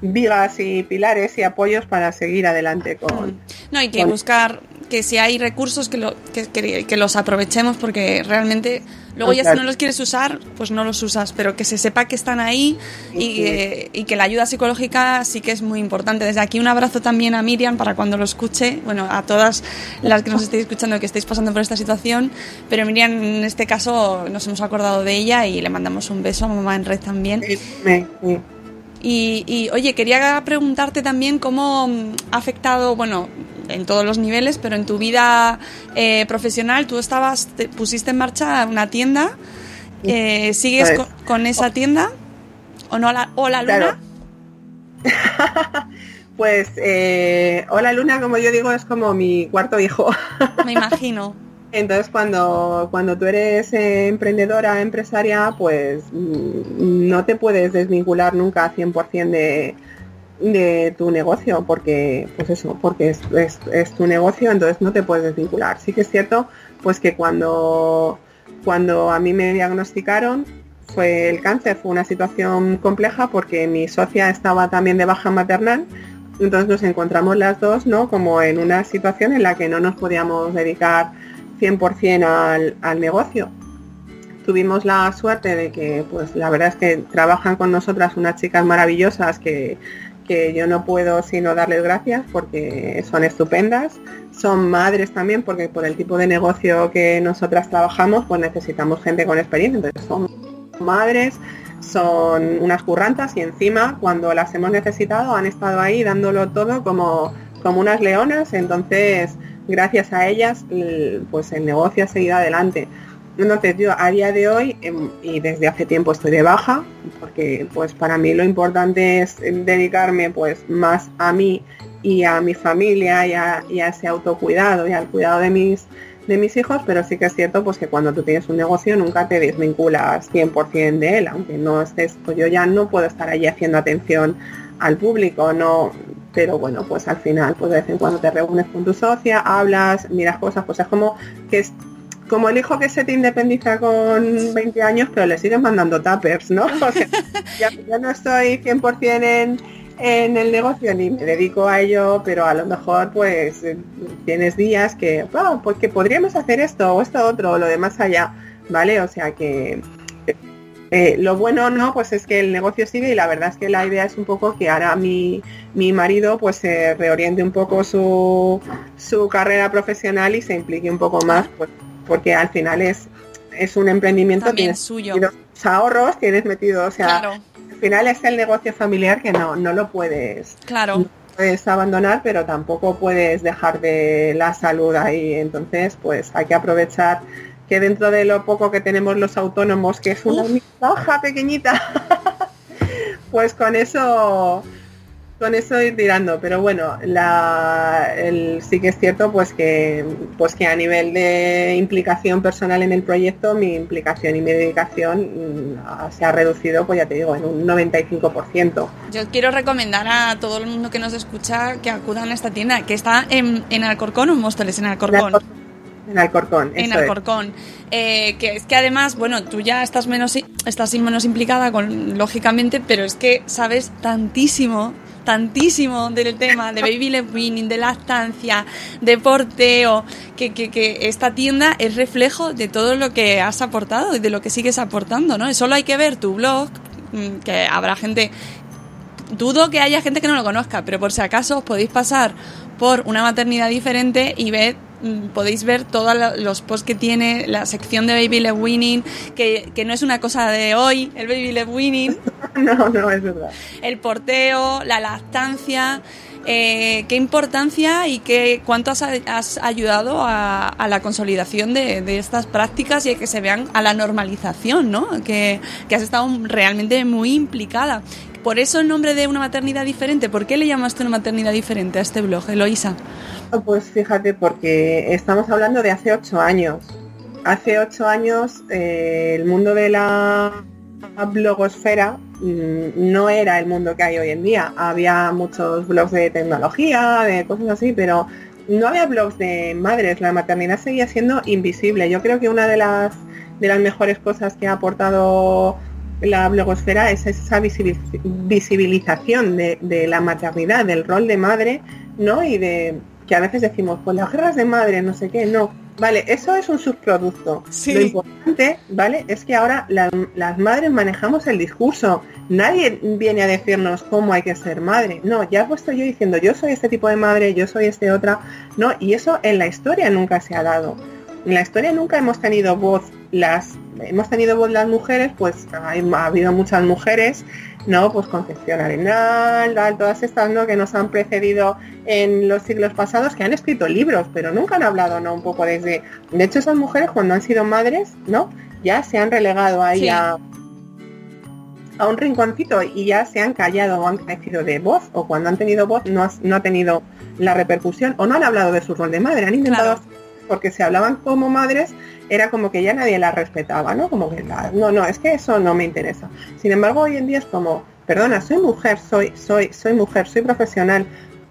Speaker 3: vigas y pilares y apoyos para seguir adelante con...
Speaker 2: No, hay que buscar que si hay recursos que, lo, que, que, los aprovechemos porque realmente luego ya si no los quieres usar, pues no los usas, pero que se sepa que están ahí y, y, que la ayuda psicológica sí que es muy importante. Desde aquí un abrazo también a Miriam para cuando lo escuche, bueno, a todas las que nos estéis escuchando que estéis pasando por esta situación, pero Miriam en este caso nos hemos acordado de ella y le mandamos un beso a mamá en red también. Sí, sí. Y, oye, quería preguntarte también cómo ha afectado, bueno, en todos los niveles, pero en tu vida eh, profesional, tú estabas, pusiste en marcha una tienda. Eh, ¿Sigues con, esa tienda? ¿O no la, o la luna?
Speaker 3: pues eh, Hola Luna, como yo digo, es como mi cuarto hijo.
Speaker 2: Me imagino.
Speaker 3: Entonces, cuando, cuando tú eres eh, emprendedora, empresaria, pues mm, no te puedes desvincular nunca 100% de, de tu negocio, porque, pues eso, porque es, es, tu negocio, entonces no te puedes desvincular. Sí que es cierto, pues que cuando, cuando a mí me diagnosticaron, fue el cáncer, fue una situación compleja porque mi socia estaba también de baja maternal, entonces nos encontramos las dos, ¿no? Como en una situación en la que no nos podíamos dedicar 100% al, al negocio. Tuvimos la suerte de que, pues la verdad es que trabajan con nosotras unas chicas maravillosas que, que yo no puedo sino darles gracias porque son estupendas. Son madres también porque por el tipo de negocio que nosotras trabajamos pues necesitamos gente con experiencia. Entonces son madres, son unas currantas y encima cuando las hemos necesitado han estado ahí dándolo todo como, como unas leonas. Entonces gracias a ellas pues el negocio ha seguido adelante. Entonces yo a día de hoy em, y desde hace tiempo estoy de baja porque pues para mí lo importante es dedicarme pues más a mí y a mi familia y a, ese autocuidado y al cuidado de mis de mis hijos, pero sí que es cierto pues que cuando tú tienes un negocio nunca te desvinculas 100% de él, aunque no estés, pues yo ya no puedo estar allí haciendo atención al público, no, pero bueno, pues al final, pues de vez en cuando te reúnes con tu socia, hablas, miras cosas, pues es como que es como el hijo que se te independiza con 20 años, pero le siguen mandando tappers, ¿no? O ya, no estoy 100% en, en el negocio ni me dedico a ello, pero a lo mejor pues tienes días que, oh, pues podríamos hacer esto o esto otro o lo demás allá, ¿vale? O sea que eh, lo bueno no, pues es que el negocio sigue y la verdad es que la idea es un poco que ahora mi, mi marido pues se reoriente un poco su, su carrera profesional y se implique un poco más, pues, porque al final es, es un emprendimiento,
Speaker 2: También tienes suyo.
Speaker 3: ahorros, tienes metido, o sea, al final es el negocio familiar que no, no lo puedes.
Speaker 2: Claro.
Speaker 3: puedes abandonar, pero tampoco puedes dejar de la salud ahí. Entonces, pues hay que aprovechar que dentro de lo poco que tenemos los autónomos, que es una baja pequeñita, pues con eso con eso ir tirando, pero bueno, la, el, sí que es cierto pues que pues que a nivel de implicación personal en el proyecto, mi implicación y mi dedicación mm, se ha reducido, pues ya te digo, en un 95%.
Speaker 2: Yo quiero recomendar a todo el mundo que nos escucha que acudan a esta tienda, que está en, en Alcorcón o en Móstoles, en Alcorcón.
Speaker 3: En Alcorcón.
Speaker 2: En Alcorcón. Eh, que es que además, bueno, tú ya estás menos, estás menos implicada, con, lógicamente, pero es que sabes tantísimo, tantísimo del tema de baby led winning, de lactancia, de porteo, que, que, que, esta tienda es reflejo de todo lo que has aportado y de lo que sigues aportando, ¿no? Solo hay que ver tu blog, mm, que habrá gente dudo que haya gente que no lo conozca, pero por si acaso os podéis pasar por una maternidad diferente y ver podéis ver todos los posts que tiene la sección de Baby Led Winning, que, que, no es una cosa de hoy, el Baby Led Winning.
Speaker 3: no, no, es verdad.
Speaker 2: El porteo, la lactancia. Eh, ¿Qué importancia y qué, cuánto has, ayudado a, la consolidación de, estas prácticas y a que se vean a la normalización, ¿no? Que, que has estado realmente muy implicada. Por eso el nombre de una maternidad diferente. ¿Por qué le llamaste una maternidad diferente a este blog, Eloisa?
Speaker 3: Pues fíjate, porque estamos hablando de hace ocho años. Hace ocho años eh, el mundo de la blogosfera mm, no era el mundo que hay hoy en día. Había muchos blogs de tecnología, de cosas así, pero no había blogs de madres. La maternidad seguía siendo invisible. Yo creo que una de las de las mejores cosas que ha aportado la blogosfera es esa visibilización de, de la maternidad, del rol de madre, ¿no? Y de que a veces decimos, pues las guerras de madre, no sé qué, no Vale, eso es un subproducto. Lo importante, ¿vale? Es que ahora las madres manejamos el discurso. Nadie viene a decirnos cómo hay que ser madre. No, ya he puesto yo diciendo, yo soy este tipo de madre, yo soy este otra. No, y eso en la historia nunca se ha dado. En la historia nunca hemos tenido voz las hemos tenido voz las mujeres, pues ha habido muchas mujeres ¿no? Pues Concepción Arenal, todas estas, ¿no? Que nos han precedido en los siglos pasados, que han escrito libros, pero nunca han hablado, ¿no? Un poco desde... De hecho, esas mujeres cuando han sido madres, ¿no? Ya se han relegado ahí a, a un rinconcito y ya se han callado o han crecido de voz, o cuando han tenido voz no ha, no ha tenido la repercusión, o no han hablado de su rol de madre, han intentado... porque se hablaban como madres era como que ya nadie la respetaba, ¿no? Como que no, no, es que eso no me interesa. Sin embargo, hoy en día es como, perdona, soy mujer, soy, soy, soy mujer, soy profesional,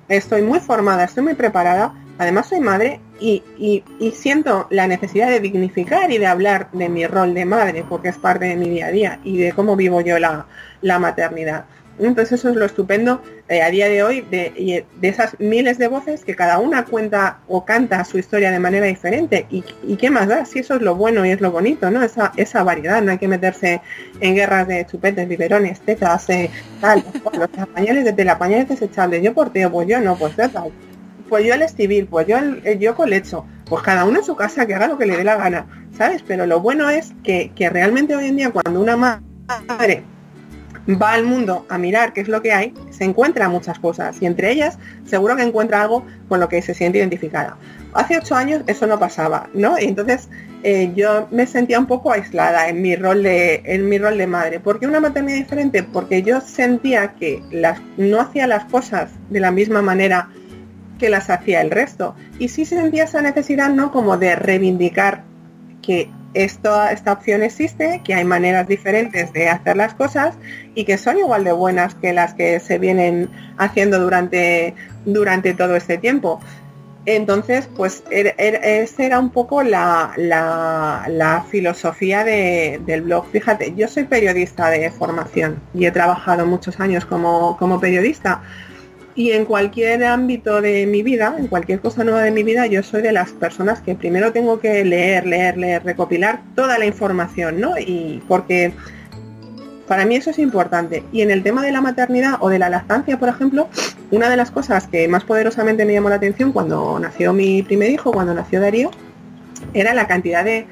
Speaker 3: estoy muy formada, estoy muy preparada, además soy madre y, y, y, siento la necesidad de dignificar y de hablar de mi rol de madre, porque es parte de mi día a día y de cómo vivo yo la, la maternidad. Entonces eso es lo estupendo eh, a día de hoy de, de, esas miles de voces que cada una cuenta o canta su historia de manera diferente. ¿Y, qué más da? Si eso es lo bueno y es lo bonito, ¿no? Esa, esa variedad, no hay que meterse en guerras de chupetes, biberones, tetas, eh, tal, los pañales de tela, pañales desechables, yo porteo, pues yo no, pues tal. Pues yo el estivil, pues yo el, yo colecho, pues cada uno en su casa que haga lo que le dé la gana, ¿sabes? Pero lo bueno es que, que realmente hoy en día cuando una madre va al mundo a mirar qué es lo que hay, se encuentra muchas cosas y entre ellas seguro que encuentra algo con lo que se siente identificada. Hace ocho años eso no pasaba, ¿no? Y entonces eh, yo me sentía un poco aislada en mi rol de en mi rol de madre. ¿Por qué una maternidad diferente? Porque yo sentía que las, no hacía las cosas de la misma manera que las hacía el resto. Y sí sentía esa necesidad, ¿no? Como de reivindicar que esta opción existe, que hay maneras diferentes de hacer las cosas y que son igual de buenas que las que se vienen haciendo durante, durante todo este tiempo. Entonces, pues er, er, esa era un poco la, la, filosofía del blog. Fíjate, yo soy periodista de formación y he trabajado muchos años como, como periodista y en cualquier ámbito de mi vida, en cualquier cosa nueva de mi vida, yo soy de las personas que primero tengo que leer, leer, leer, recopilar toda la información, ¿no? Y porque para mí eso es importante. Y en el tema de la maternidad o de la lactancia, por ejemplo, una de las cosas que más poderosamente me llamó la atención cuando nació mi primer hijo, cuando nació Darío, era la cantidad de,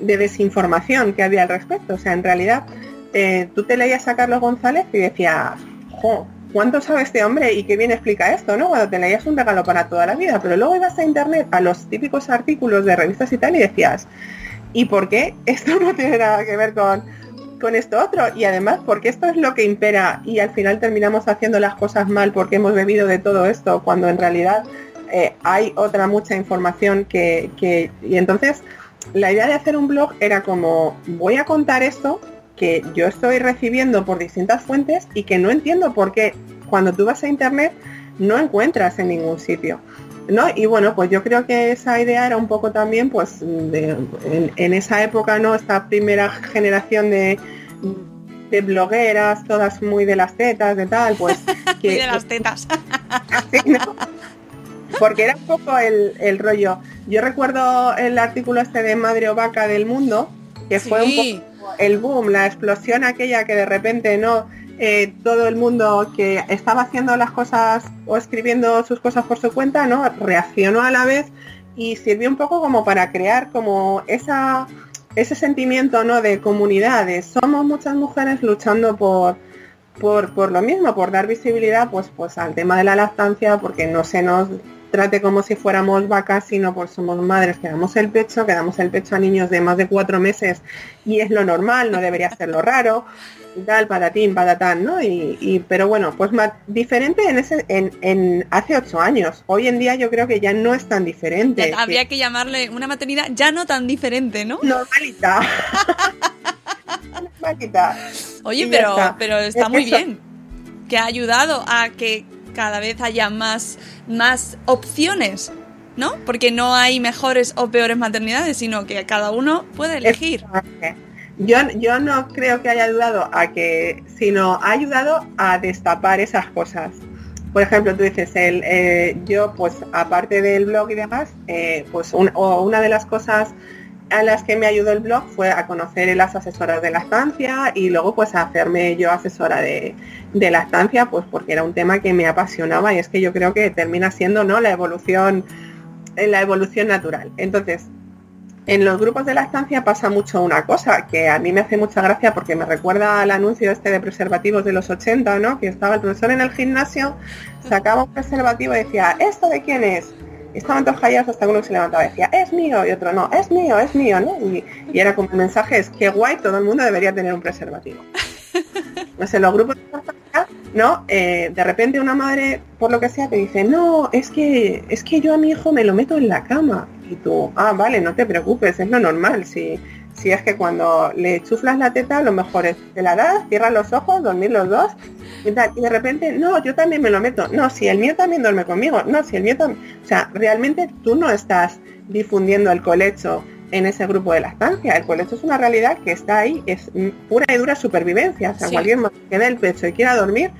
Speaker 3: desinformación que había al respecto. O sea, en realidad, eh, tú te leías a Carlos González y decías, jo, ¿cuánto sabe este hombre y qué bien explica esto, no? Cuando te leías un regalo para toda la vida, pero luego ibas a internet a los típicos artículos de revistas y tal y decías, ¿y por qué esto no tiene nada que ver con, con esto otro? Y además, porque esto es lo que impera y al final terminamos haciendo las cosas mal porque hemos bebido de todo esto, cuando en realidad eh, hay otra mucha información que, que... Y entonces, la idea de hacer un blog era como, voy a contar esto que yo estoy recibiendo por distintas fuentes y que no entiendo por qué cuando tú vas a internet no encuentras en ningún sitio. ¿no? Y bueno, pues yo creo que esa idea era un poco también, pues, en, esa época, ¿no? Esta primera generación de, de blogueras, todas muy de las tetas, de tal, pues...
Speaker 2: Que, de las tetas.
Speaker 3: Porque era un poco el, el, rollo. Yo recuerdo el artículo este de Madre o Vaca del Mundo, que fue un poco el boom, la explosión aquella que de repente no eh, todo el mundo que estaba haciendo las cosas o escribiendo sus cosas por su cuenta, ¿no? Reaccionó a la vez y sirvió un poco como para crear como esa ese sentimiento ¿no? de comunidad, somos muchas mujeres luchando por, por, por lo mismo, por dar visibilidad pues, pues al tema de la lactancia, porque no se nos trate como si fuéramos vacas, sino por somos madres que damos el pecho, que damos el pecho a niños de más de cuatro meses y es lo normal, no debería ser lo raro, y tal, patatín, patatán, ¿no? Y, pero bueno, pues más diferente en ese, en, en, hace ocho años. Hoy en día yo creo que ya no es tan diferente.
Speaker 2: habría que llamarle una maternidad ya no tan diferente, ¿no?
Speaker 3: Normalita. quitar.
Speaker 2: Oye, pero,
Speaker 3: está.
Speaker 2: pero está
Speaker 3: Es
Speaker 2: muy
Speaker 3: eso.
Speaker 2: bien. Que ha ayudado a que cada vez haya más, más opciones, ¿no? Porque no hay mejores o peores maternidades, sino que cada uno puede elegir.
Speaker 3: Yo, yo no creo que haya ayudado a que, sino ha ayudado a destapar esas cosas. Por ejemplo, tú dices, el, eh, yo pues aparte del blog y demás, eh, pues un- o una de las cosas a las que me ayudó el blog fue a conocer las asesoras de lactancia y luego pues a hacerme yo asesora de, de lactancia, pues porque era un tema que me apasionaba y es que yo creo que termina siendo no la evolución, eh, la evolución natural. Entonces, en los grupos de lactancia pasa mucho una cosa que a mí me hace mucha gracia porque me recuerda al anuncio este de preservativos de los 80, ¿no? Que estaba el profesor en el gimnasio, sacaba un preservativo y decía, ¿esto de quién es? Estaban todos callados hasta que uno se levantaba y decía, es mío, y otro no, es mío, es mío, ¿no? Y, y era como el mensaje es que guay, todo el mundo debería tener un preservativo. No sé, los grupos ¿no? Eh, de repente una madre, por lo que sea, te dice, no, es que, es que yo a mi hijo me lo meto en la cama. Y tú, ah, vale, no te preocupes, es lo normal. Si, si es que cuando le chuflas la teta, lo mejor es te la das, cierras los ojos, dormir los dos y tal. Y de repente, no, yo también me lo meto. No, si el mío también duerme conmigo. No, si el mío también. O sea, realmente tú no estás difundiendo el colecho en ese grupo de lactancia. El colecho es una realidad que está ahí, es pura y dura supervivencia. O sea,
Speaker 2: Sí.
Speaker 3: cualquier que dé el pecho y quiera dormir,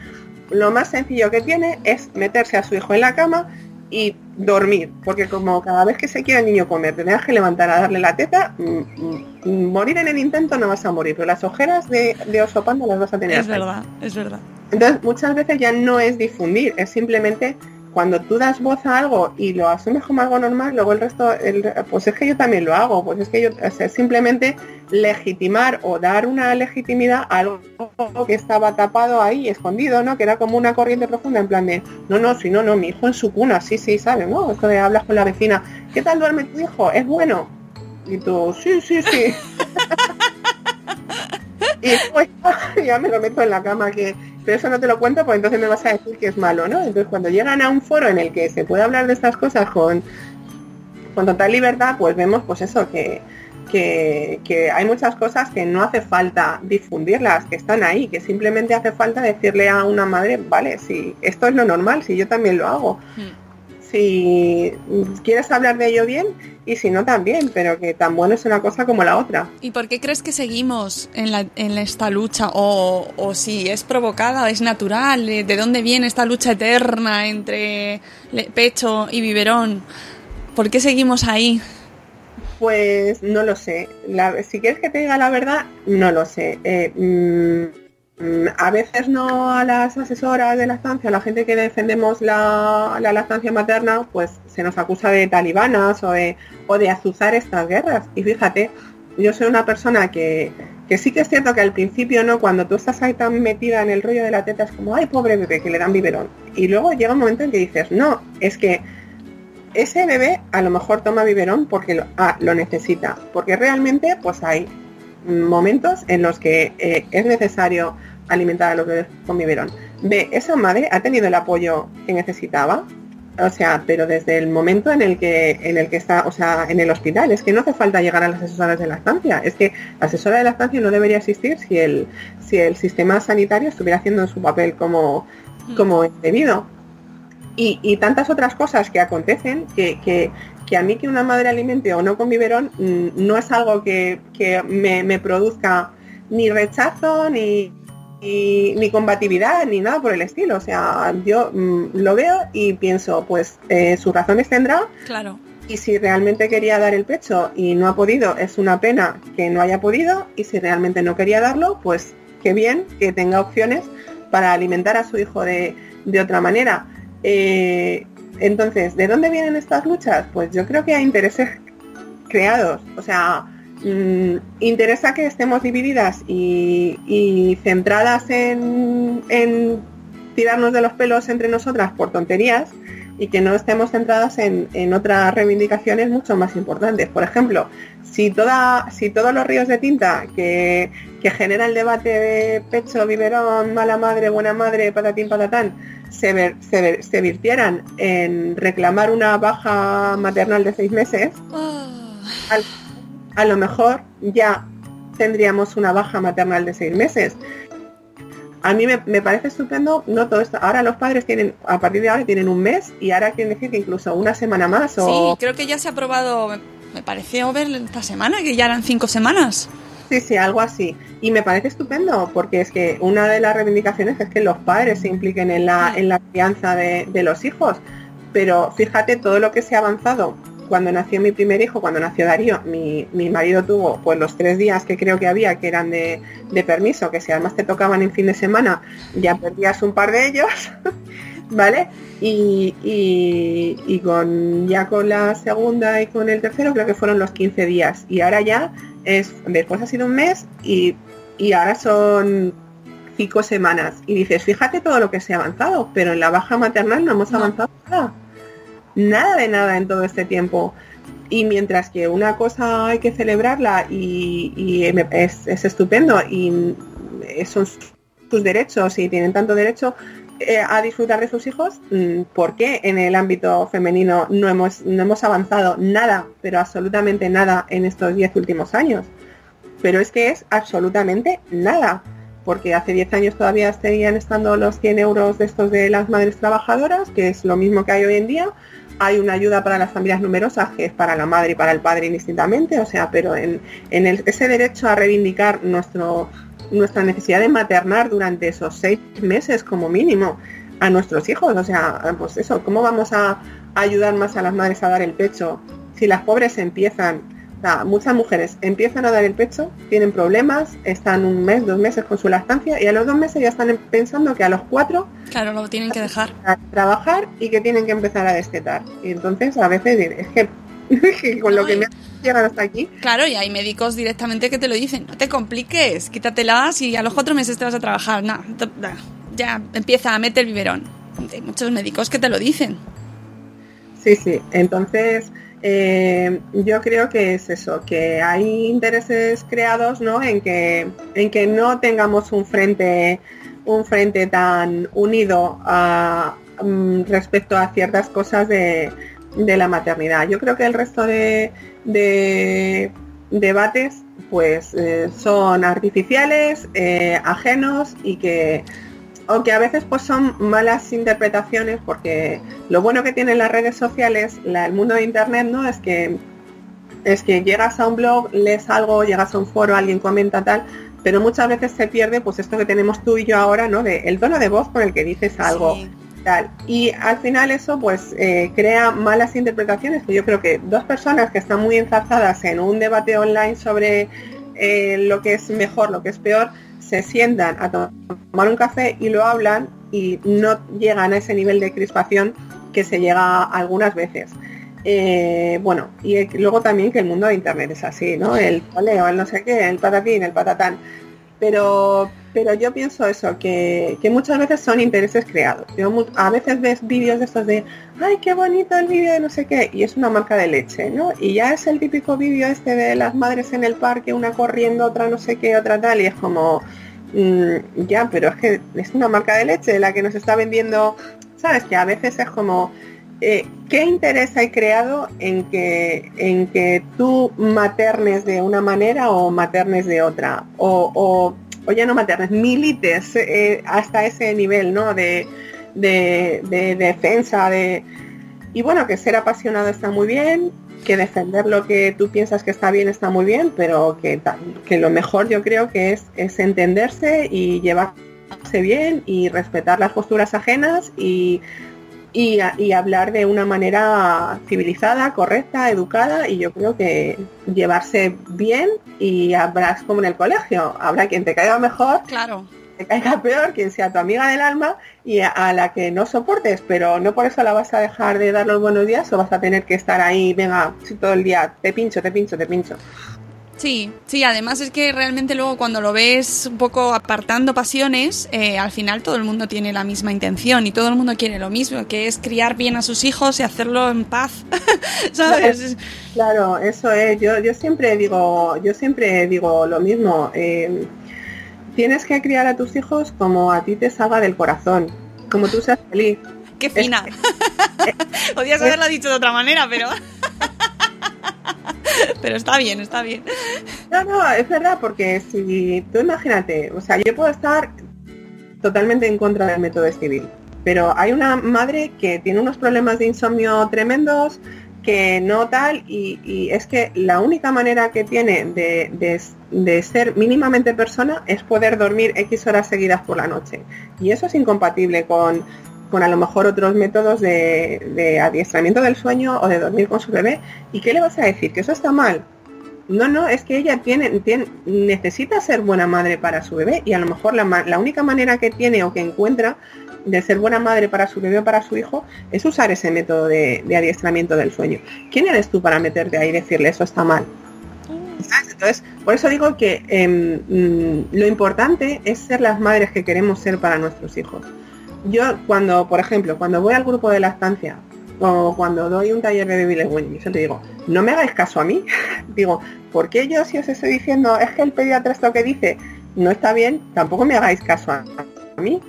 Speaker 3: lo más sencillo que tiene es meterse a su hijo en la cama y dormir, porque como cada vez que se quiere el niño comer, te tengas que levantar a darle la teta, mm, mm, morir en el intento no vas a morir, pero las ojeras de, de oso panda las vas a tener.
Speaker 2: Es
Speaker 3: ahí.
Speaker 2: verdad, es verdad.
Speaker 3: Entonces, muchas veces ya no es difundir, es simplemente cuando tú das voz a algo y lo asumes como algo normal, luego el resto, el- pues es que yo también lo hago, pues es que yo, o sea, es simplemente legitimar o dar una legitimidad a algo que estaba tapado ahí, escondido, ¿no? Que era como una corriente profunda, en plan de, no, no, si no, no, mi hijo en su cuna, sí, sí, ¿sabes? ¿No? Esto de hablas con la vecina, ¿qué tal duerme tu hijo? ¿Es bueno? Y tú, sí, sí, sí. y pues ya me lo meto en la cama que pero eso no te lo cuento porque entonces me vas a decir que es malo, ¿no? Entonces cuando llegan a un foro en el que se puede hablar de estas cosas con, con total libertad, pues vemos pues eso, que, que, que hay muchas cosas que no hace falta difundirlas, que están ahí, que simplemente hace falta decirle a una madre, vale, si esto es lo normal, si yo también lo hago.
Speaker 2: Mm.
Speaker 3: Si quieres hablar de ello bien y si no también, pero que tan bueno es una cosa como la otra.
Speaker 2: ¿Y por qué crees que seguimos en, la- en esta lucha? O, o si es provocada, es natural, ¿de dónde viene esta lucha eterna entre pecho y biberón? ¿Por qué seguimos ahí?
Speaker 3: Pues no lo sé. La- si quieres que te diga la verdad, no lo sé. Eh, mm, a veces no a las asesoras de lactancia, a la gente que defendemos la, la lactancia materna, pues se nos acusa de talibanas o de, o de azuzar estas guerras. Y fíjate, yo soy una persona que, que sí que es cierto que al principio no, cuando tú estás ahí tan metida en el rollo de la teta, es como, ay, pobre bebé, que le dan biberón. Y luego llega un momento en que dices, no, es que ese bebé a lo mejor toma biberón porque lo, ah, necesita, porque realmente pues hay momentos en los que eh, es necesario alimentar a los bebés con biberón. B, esa madre ha tenido el apoyo que necesitaba, o sea, pero desde el momento en el que en el que está, o sea, en el hospital, es que no hace falta llegar a las asesoras de lactancia, es que la asesora de lactancia no debería existir si el si el sistema sanitario estuviera haciendo su papel como como es debido. Y, y tantas otras cosas que acontecen que, que, que a mí que una madre alimente o no con biberón mm, no es algo que, que me, me produzca ni rechazo ni, ni, ni combatividad ni nada por el estilo. O sea, yo mm, lo veo y pienso, pues eh, sus razones tendrá
Speaker 2: Claro.
Speaker 3: y si realmente quería dar el pecho y no ha podido, es una pena que no haya podido y si realmente no quería darlo, pues qué bien que tenga opciones para alimentar a su hijo de, de otra manera. Eh, entonces, ¿de dónde vienen estas luchas? Pues yo creo que hay intereses creados. O sea, mm, interesa que estemos divididas y, y centradas en, en tirarnos de los pelos entre nosotras por tonterías y que no estemos centradas en, en otras reivindicaciones mucho más importantes. Por ejemplo, si, toda, si todos los ríos de tinta que, que genera el debate de pecho, biberón, mala madre, buena madre, patatín, patatán, se, ver- se, ver- se virtieran en reclamar una baja maternal de seis meses,
Speaker 2: Ah,
Speaker 3: a lo mejor ya tendríamos una baja maternal de seis meses. A mí me, me, parece estupendo, no todo esto. Ahora los padres tienen, a partir de ahora tienen un mes y ahora quieren decir que incluso una semana más o...
Speaker 2: Sí, creo que ya se ha aprobado, me pareció ver esta semana, que ya eran cinco semanas.
Speaker 3: Sí, sí, algo así. Y me parece estupendo, porque es que una de las reivindicaciones es que los padres se impliquen en la, en la crianza de, de los hijos. Pero fíjate todo lo que se ha avanzado. Cuando nació mi primer hijo, cuando nació Darío, mi, mi marido tuvo pues los tres días que creo que había, que eran de, de permiso, que si además te tocaban en fin de semana, ya perdías un par de ellos. ¿vale? Y, y, y, con ya con la segunda y con el tercero creo que fueron los 15 días. Y ahora ya es, después ha sido un mes y, y ahora son cinco semanas. Y dices, fíjate todo lo que se ha avanzado, pero en la baja maternal no hemos avanzado nada. Nada de nada en todo este tiempo. Y mientras que una cosa hay que celebrarla y, y es, es, estupendo y son sus derechos y tienen tanto derecho, eh, a disfrutar de sus hijos, mm, ¿por qué en el ámbito femenino no hemos, no hemos avanzado nada, pero absolutamente nada en estos 10 últimos años? Pero es que es absolutamente nada, porque hace 10 años todavía seguían estando los 100 euros de estos de las madres trabajadoras, que es lo mismo que hay hoy en día. Hay una ayuda para las familias numerosas, que es para la madre y para el padre indistintamente, o sea, pero en, en el, ese derecho a reivindicar nuestro nuestra necesidad de maternar durante esos seis meses como mínimo a nuestros hijos. O sea, pues eso, ¿cómo vamos a ayudar más a las madres a dar el pecho? Si las pobres empiezan, o sea, muchas mujeres empiezan a dar el pecho, tienen problemas, están un mes, dos meses con su lactancia y a los dos meses ya están pensando que a los cuatro...
Speaker 2: Claro, lo tienen que dejar.
Speaker 3: A trabajar y que tienen que empezar a destetar. Y entonces a veces es que con lo que me ha llegado hasta aquí.
Speaker 2: Claro, y hay médicos directamente que te lo dicen, no te compliques, quítatelas y a los cuatro meses te vas a trabajar. No, ya empieza a meter el biberón. Hay muchos médicos que te lo dicen.
Speaker 3: Sí, sí. Entonces, eh, yo creo que es eso, que hay intereses creados, ¿no? En que, en que no tengamos un frente, un frente tan unido um, respecto a ciertas cosas de, de la maternidad. Yo creo que el resto de, de debates pues eh, son artificiales, eh, ajenos y que aunque a veces pues son malas interpretaciones porque lo bueno que tienen las redes sociales, la, el mundo de internet, ¿no? Es que es que llegas a un blog, lees algo, llegas a un foro, alguien comenta tal, pero muchas veces se pierde pues esto que tenemos tú y yo ahora, ¿no? De el tono de voz con el que dices algo. Sí. Tal. Y al final eso pues eh, crea malas interpretaciones, que yo creo que dos personas que están muy enzarzadas en un debate online sobre eh, lo que es mejor, lo que es peor, se sientan a tomar un café y lo hablan y no llegan a ese nivel de crispación que se llega algunas veces. Eh, bueno, y luego también que el mundo de internet es así, ¿no? El poleo, el no sé qué, el patatín, el patatán. Pero, pero yo pienso eso, que, que muchas veces son intereses creados. Yo, a veces ves vídeos de estos de, ay, qué bonito el vídeo de no sé qué, y es una marca de leche, ¿no? Y ya es el típico vídeo este de las madres en el parque, una corriendo, otra no sé qué, otra tal, y es como, mmm, ya, pero es que es una marca de leche la que nos está vendiendo, ¿sabes? Que a veces es como, eh, ¿qué interés hay creado en que, en que tú maternes de una manera o maternes de otra? O, o, ya no maternes, milites eh, hasta ese nivel, ¿no? De, de, defensa, de... Y bueno, que ser apasionado está muy bien, que defender lo que tú piensas que está bien está muy bien, pero que, que lo mejor yo creo que es, es entenderse y llevarse bien y respetar las posturas ajenas y y, y, hablar de una manera civilizada, correcta, educada y yo creo que llevarse bien y habrás como en el colegio, habrá quien te caiga mejor,
Speaker 2: claro.
Speaker 3: te caiga peor, quien sea tu amiga del alma y a, a, la que no soportes, pero no por eso la vas a dejar de dar los buenos días o vas a tener que estar ahí, venga, todo el día, te pincho, te pincho, te pincho.
Speaker 2: Sí, sí, además es que realmente luego cuando lo ves un poco apartando pasiones, eh, al final todo el mundo tiene la misma intención y todo el mundo quiere lo mismo, que es criar bien a sus hijos y hacerlo en paz, ¿sabes?
Speaker 3: Claro, eso es, yo, yo siempre digo, yo siempre digo lo mismo, eh, tienes que criar a tus hijos como a ti te salga del corazón, como tú seas feliz.
Speaker 2: Qué fina. Podías haberlo dicho de otra manera, pero... Pero está bien, está bien.
Speaker 3: No, no, es verdad, porque si tú imagínate, o sea, yo puedo estar totalmente en contra del método civil, pero hay una madre que tiene unos problemas de insomnio tremendos, que no tal, y, es que la única manera que tiene de, ser mínimamente persona es poder dormir X horas seguidas por la noche. Y eso es incompatible con, con a lo mejor otros métodos de, adiestramiento del sueño o de dormir con su bebé. ¿Y qué le vas a decir? ¿Que eso está mal? No, no, es que ella tiene, tiene, necesita ser buena madre para su bebé y a lo mejor la, la única manera que tiene o que encuentra de ser buena madre para su bebé o para su hijo es usar ese método de, adiestramiento del sueño. ¿Quién eres tú para meterte ahí y decirle eso está mal? Entonces, por eso digo que em, mm, lo importante es ser las madres que queremos ser para nuestros hijos. Yo cuando, por ejemplo, cuando voy al grupo de la estancia o cuando doy un taller de baby Lewin, yo te digo, no me hagáis caso a mí. digo, ¿por qué yo si os estoy diciendo es que el pediatra esto que dice no está bien, tampoco me hagáis caso a mí?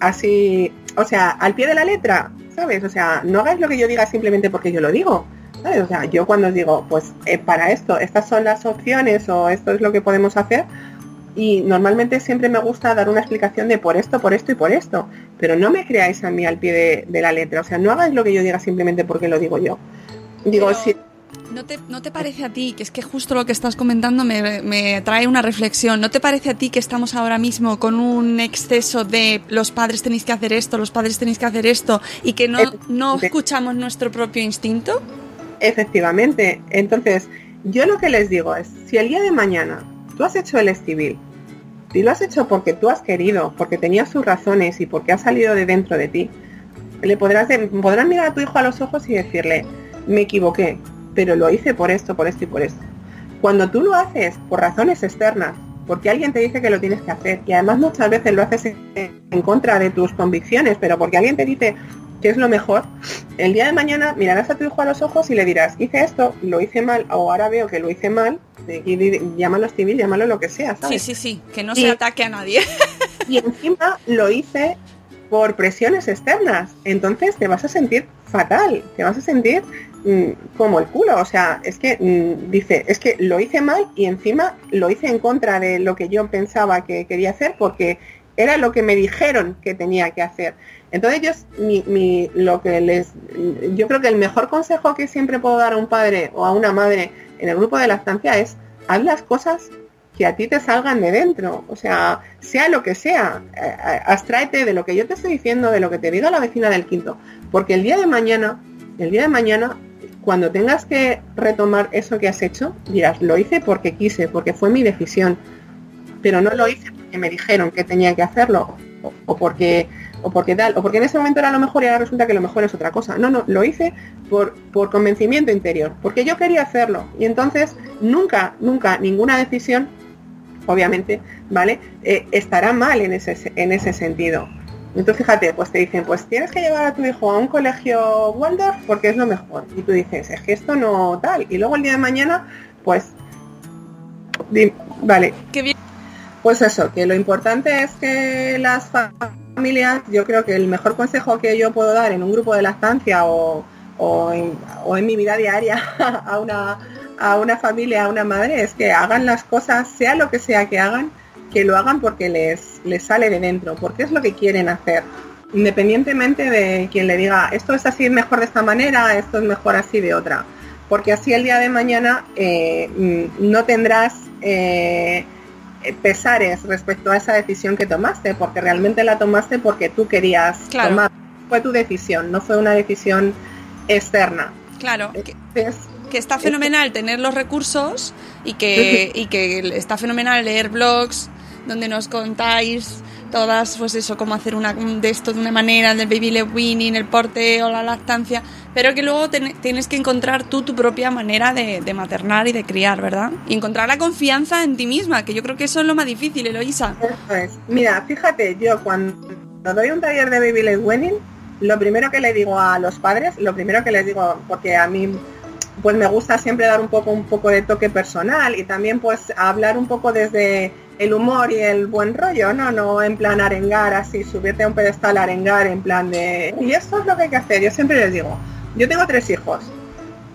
Speaker 3: Así, o sea, al pie de la letra, ¿sabes? O sea, no hagáis lo que yo diga simplemente porque yo lo digo. ¿sabes? O sea, yo cuando os digo, pues eh, para esto, estas son las opciones o esto es lo que podemos hacer, y normalmente siempre me gusta dar una explicación de por esto, por esto y por esto, pero no me creáis a mí al pie de, la letra, o sea, no hagáis lo que yo diga simplemente porque lo digo yo. Digo, si
Speaker 2: ¿No te, ¿No te, parece a ti, que es que justo lo que estás comentando me, me, trae una reflexión, ¿no te parece a ti que estamos ahora mismo con un exceso de los padres tenéis que hacer esto, los padres tenéis que hacer esto y que no, no escuchamos nuestro propio instinto?
Speaker 3: Efectivamente. Entonces, yo lo que les digo es, si el día de mañana tú has hecho el civil y lo has hecho porque tú has querido, porque tenías sus razones y porque ha salido de dentro de ti, le podrás, podrás mirar a tu hijo a los ojos y decirle, me equivoqué, pero lo hice por esto, por esto y por esto. Cuando tú lo haces por razones externas, porque alguien te dice que lo tienes que hacer, y además muchas veces lo haces en, contra de tus convicciones, pero porque alguien te dice que es lo mejor, el día de mañana mirarás a tu hijo a los ojos y le dirás, hice esto, lo hice mal, o ahora veo que lo hice mal, llámalo civil, llámalo lo que sea,
Speaker 2: Sí, sí, sí, que no se ataque a nadie.
Speaker 3: y encima lo hice por presiones externas, entonces te vas a sentir fatal, te vas a sentir Mm, como el culo. O sea, es que mm, dice, es que lo hice mal y encima lo hice en contra de lo que yo pensaba que quería hacer porque era lo que me dijeron que tenía que hacer. Entonces yo, mi, lo que les, yo creo que el mejor consejo que siempre puedo dar a un padre o a una madre en el grupo de la estancia es haz las cosas que a ti te salgan de dentro. O sea, sea lo que sea, eh, eh, abstráete de lo que yo te estoy diciendo, de lo que te diga la vecina del quinto. Porque el día de mañana, el día de mañana cuando tengas que retomar eso que has hecho, dirás, lo hice porque quise, porque fue mi decisión, pero no lo hice porque me dijeron que tenía que hacerlo, o, porque o porque tal, o porque en ese momento era lo mejor y ahora resulta que lo mejor es otra cosa. No, no, lo hice por, por convencimiento interior, porque yo quería hacerlo. Y entonces nunca, nunca, ninguna decisión, obviamente, ¿vale? Eh, estará mal en ese, en ese sentido. Entonces fíjate, pues te dicen, pues tienes que llevar a tu hijo a un colegio Waldorf porque es lo mejor. Y tú dices, es que esto no tal. Y luego el día de mañana, pues, vale.
Speaker 2: Qué bien.
Speaker 3: Pues eso, que lo importante es que las familias, yo creo que el mejor consejo que yo puedo dar en un grupo de lactancia o, o, en, mi vida diaria a una, a una familia, a una madre, es que hagan las cosas, sea lo que sea que hagan, que lo hagan porque les, les sale de dentro, porque es lo que quieren hacer. Independientemente de quien le diga, esto es así mejor de esta manera, esto es mejor así de otra. Porque así el día de mañana eh, mm, no tendrás eh, pesares respecto a esa decisión que tomaste, porque realmente la tomaste porque tú querías tomar. Fue tu decisión, no fue una decisión externa.
Speaker 2: Claro. que está fenomenal tener los recursos y que, y que está fenomenal leer blogs donde nos contáis todas, pues eso, cómo hacer una, de esto de una manera, del baby led winning, el porte o la lactancia, pero que luego tienes que encontrar tú tu propia manera de, maternar y de criar, ¿verdad? Y encontrar la confianza en ti misma, que yo creo que eso es lo más difícil, Eloisa.
Speaker 3: Mira, fíjate, yo cuando doy un taller de baby led winning, lo primero que le digo a los padres, lo primero que les digo, porque a mí pues me gusta siempre dar un poco un poco de toque personal y también pues hablar un poco desde el humor y el buen rollo, no no en plan arengar así, subirte a un pedestal arengar en plan de y esto es lo que hay que hacer. Yo siempre les digo, yo tengo tres hijos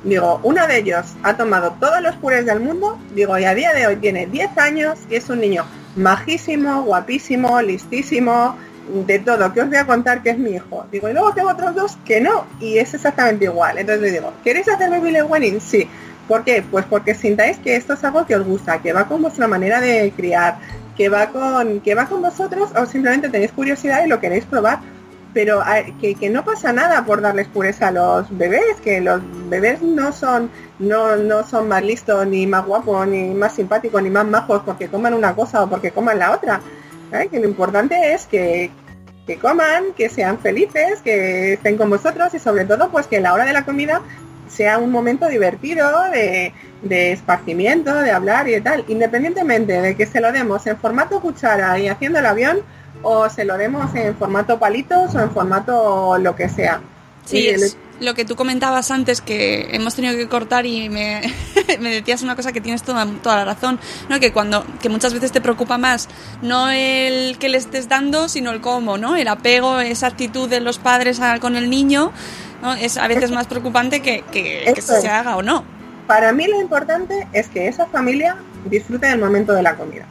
Speaker 3: Digo, uno de ellos ha tomado todos los purés del mundo, digo, y a día de hoy tiene 10 años y es un niño majísimo, guapísimo, listísimo, de todo, que os voy a contar que es mi hijo. Digo, y luego tengo otros dos que no, y es exactamente igual. Entonces le digo, ¿queréis hacer baby led wedding? Sí. ¿Por qué? Pues porque sintáis que esto es algo que os gusta, que va con vuestra manera de criar, que va con, que va con vosotros o simplemente tenéis curiosidad y lo queréis probar. Pero que, que, no pasa nada por darles pureza a los bebés, que los bebés no son, no, no son más listos, ni más guapos, ni más simpáticos, ni más majos porque coman una cosa o porque coman la otra. Que lo importante es que, que coman, que sean felices, que estén con vosotros y sobre todo pues que la hora de la comida sea un momento divertido de, de, esparcimiento, de hablar y de tal, independientemente de que se lo demos en formato cuchara y haciendo el avión o se lo demos en formato palitos o en formato lo que sea.
Speaker 2: Sí, es lo que tú comentabas antes que hemos tenido que cortar y me, me decías una cosa que tienes toda, toda la razón, ¿no? Que cuando que muchas veces te preocupa más no el que le estés dando, sino el cómo, ¿no? El apego, esa actitud de los padres con el niño, ¿no? Es a veces más preocupante que, que, se haga o no.
Speaker 3: Para mí lo importante es que esa familia disfrute del momento de la comida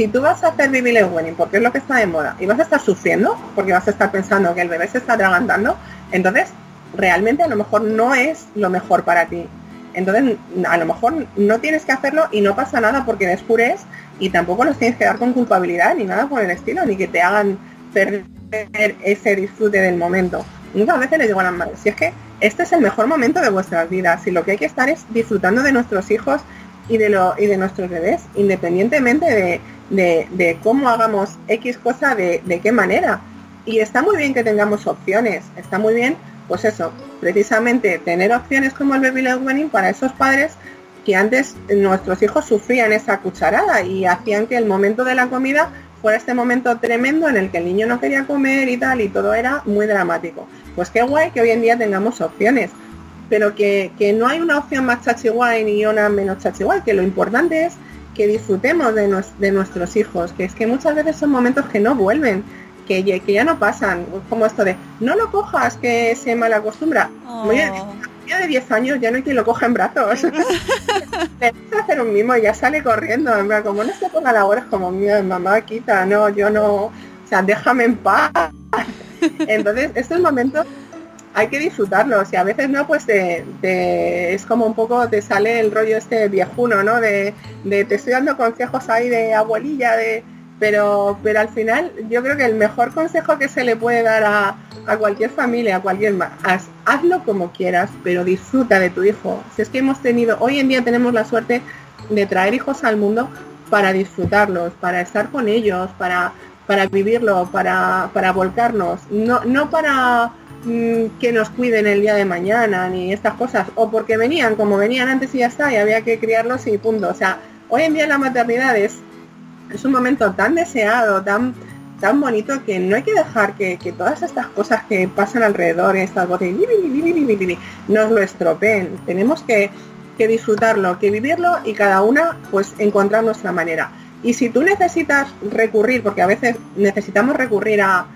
Speaker 3: si tú vas a hacer baby led wedding porque es lo que está de moda y vas a estar sufriendo porque vas a estar pensando que el bebé se está atragantando, entonces realmente a lo mejor no es lo mejor para ti. Entonces a lo mejor no tienes que hacerlo y no pasa nada porque descubres y tampoco los tienes que dar con culpabilidad ni nada por el estilo, ni que te hagan perder ese disfrute del momento. Muchas veces les digo a las madres, si es que este es el mejor momento de vuestras vidas, y lo que hay que estar es disfrutando de nuestros hijos y de, lo, y de nuestros bebés, independientemente de, de, cómo hagamos X cosa, de, de, qué manera. Y está muy bien que tengamos opciones, está muy bien, pues eso, precisamente tener opciones como el Baby Led Wedding para esos padres que antes nuestros hijos sufrían esa cucharada y hacían que el momento de la comida fuera este momento tremendo en el que el niño no quería comer y tal y todo era muy dramático. Pues qué guay que hoy en día tengamos opciones, pero que, que no hay una opción más chachi guay ni una menos chachi guay, que lo importante es que disfrutemos de, de, nuestros hijos, que es que muchas veces son momentos que no vuelven, que, que ya no pasan, como esto de, no lo cojas, que se mal acostumbra. Oh. Ya de 10 años ya no hay quien lo coja en brazos. Le hacer un mimo y ya sale corriendo, como no se ponga la hora, es como, mía, mamá, quita, no, yo no, o sea, déjame en paz. Entonces, estos momentos hay que disfrutarlos y a veces no, pues te, es como un poco, te sale el rollo este viejuno, ¿no? De, de, te estoy dando consejos ahí de abuelilla, de pero, pero al final yo creo que el mejor consejo que se le puede dar a, a cualquier familia, a cualquier más, hazlo como quieras, pero disfruta de tu hijo. Si es que hemos tenido, hoy en día tenemos la suerte de traer hijos al mundo para disfrutarlos, para estar con ellos, para, para vivirlo, para, para volcarnos, no, no para Mm, que nos cuiden el día de mañana ni estas cosas o porque venían como venían antes y ya está y había que criarlos y punto. O sea hoy en día la maternidad es es un momento tan deseado tan tan bonito que no hay que dejar que, todas estas cosas que pasan alrededor estas voces nos lo estropeen. Tenemos que, que disfrutarlo que vivirlo y cada una pues encontrar nuestra manera y si tú necesitas recurrir porque a veces necesitamos recurrir a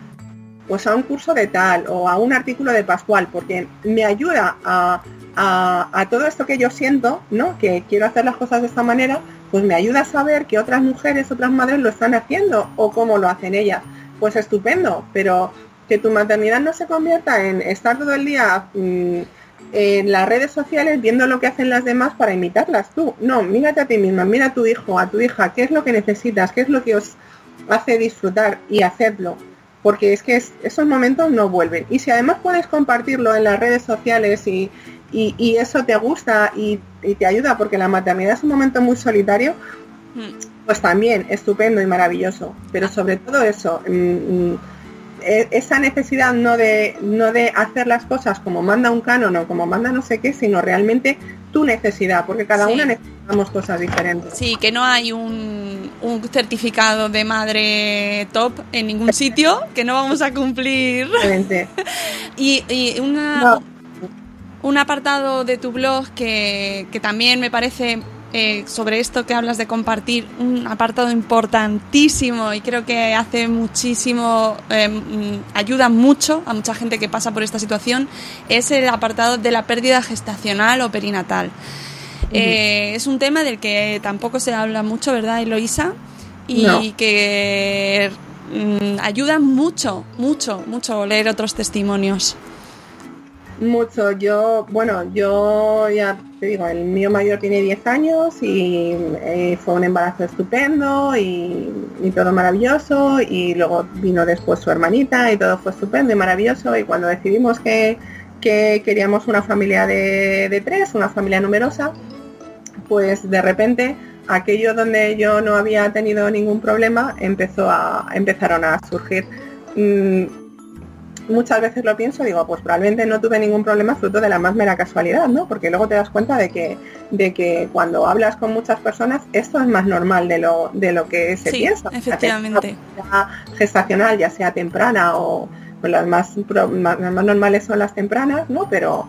Speaker 3: pues a un curso de tal o a un artículo de Pascual, porque me ayuda a, a, todo esto que yo siento, ¿no? Que quiero hacer las cosas de esta manera, pues me ayuda a saber que otras mujeres, otras madres lo están haciendo o cómo lo hacen ellas. Pues estupendo, pero que tu maternidad no se convierta en estar todo el día mm, en las redes sociales viendo lo que hacen las demás para imitarlas tú. No, mírate a ti misma, mira a tu hijo, a tu hija, qué es lo que necesitas, qué es lo que os hace disfrutar y hacerlo porque es que esos momentos no vuelven. Y si además puedes compartirlo en las redes sociales y, eso te gusta y, te ayuda, porque la maternidad es un momento muy solitario, mm. pues también estupendo y maravilloso. Pero sobre todo eso, mm, mm, e, esa necesidad no de, no de hacer las cosas como manda un canon o como manda no sé qué, sino realmente tu necesidad, porque cada una necesitamos cosas diferentes.
Speaker 2: Sí, que no hay un, un, certificado de madre top en ningún sitio, que no vamos a cumplir. y, y una, un apartado de tu blog que, que también me parece eh, sobre esto que hablas de compartir, un apartado importantísimo y creo que hace muchísimo, eh, mm, ayuda mucho a mucha gente que pasa por esta situación, es el apartado de la pérdida gestacional o perinatal. Eh, es un tema del que tampoco se habla mucho, ¿verdad, Eloisa? Y que mm, ayuda mucho, mucho, mucho leer otros testimonios.
Speaker 3: Mucho, yo, bueno, yo ya te digo, el mío mayor tiene 10 años y eh, fue un embarazo estupendo y, todo maravilloso. Y luego vino después su hermanita y todo fue estupendo y maravilloso. Y cuando decidimos que, queríamos una familia de, de, tres, una familia numerosa, pues de repente aquello donde yo no había tenido ningún problema empezó a, empezaron a surgir mm, muchas veces lo pienso, digo, pues probablemente no tuve ningún problema fruto de la más mera casualidad, ¿no? Porque luego te das cuenta de que, de que cuando hablas con muchas personas, esto es más normal de lo, de lo que se piensa.
Speaker 2: Efectivamente.
Speaker 3: Ya gestacional, ya sea temprana o pues las más, más, normales son las tempranas, ¿no? Pero,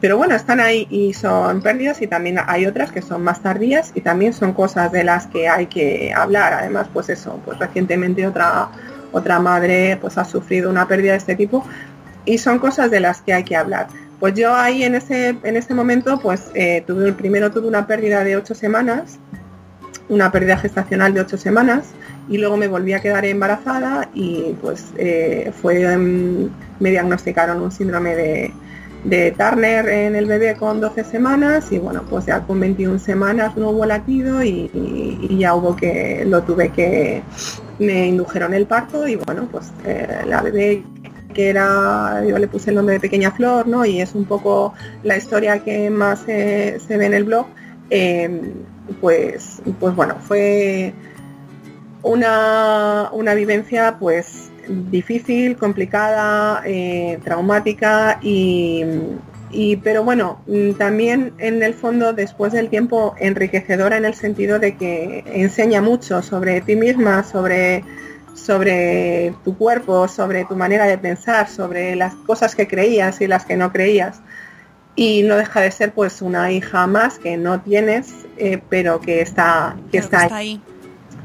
Speaker 3: pero bueno, están ahí y son pérdidas y también hay otras que son más tardías y también son cosas de las que hay que hablar. Además, pues eso, pues recientemente otra otra madre pues ha sufrido una pérdida de este tipo y son cosas de las que hay que hablar. Pues yo ahí en ese, en ese momento pues eh, tuve, primero tuve una pérdida de ocho semanas, una pérdida gestacional de ocho semanas y luego me volví a quedar embarazada y pues eh, fue, me diagnosticaron un síndrome de, de Turner en el bebé con 12 semanas y bueno, pues ya con 21 semanas no hubo latido y, ya hubo que, lo tuve que, me indujeron el parto y bueno, pues eh, la bebé que era, yo le puse el nombre de Pequeña Flor, ¿no? Y es un poco la historia que más se ve en el blog, em, pues, pues bueno, fue una, una vivencia pues difícil, complicada, eh, traumática y, pero bueno, mm, también en el fondo después del tiempo enriquecedora en el sentido de que enseña mucho sobre ti misma, sobre, sobre tu cuerpo, sobre tu manera de pensar, sobre las cosas que creías y las que no creías. Y no deja de ser pues una hija más que no tienes, eh, pero que está, que está, ahí.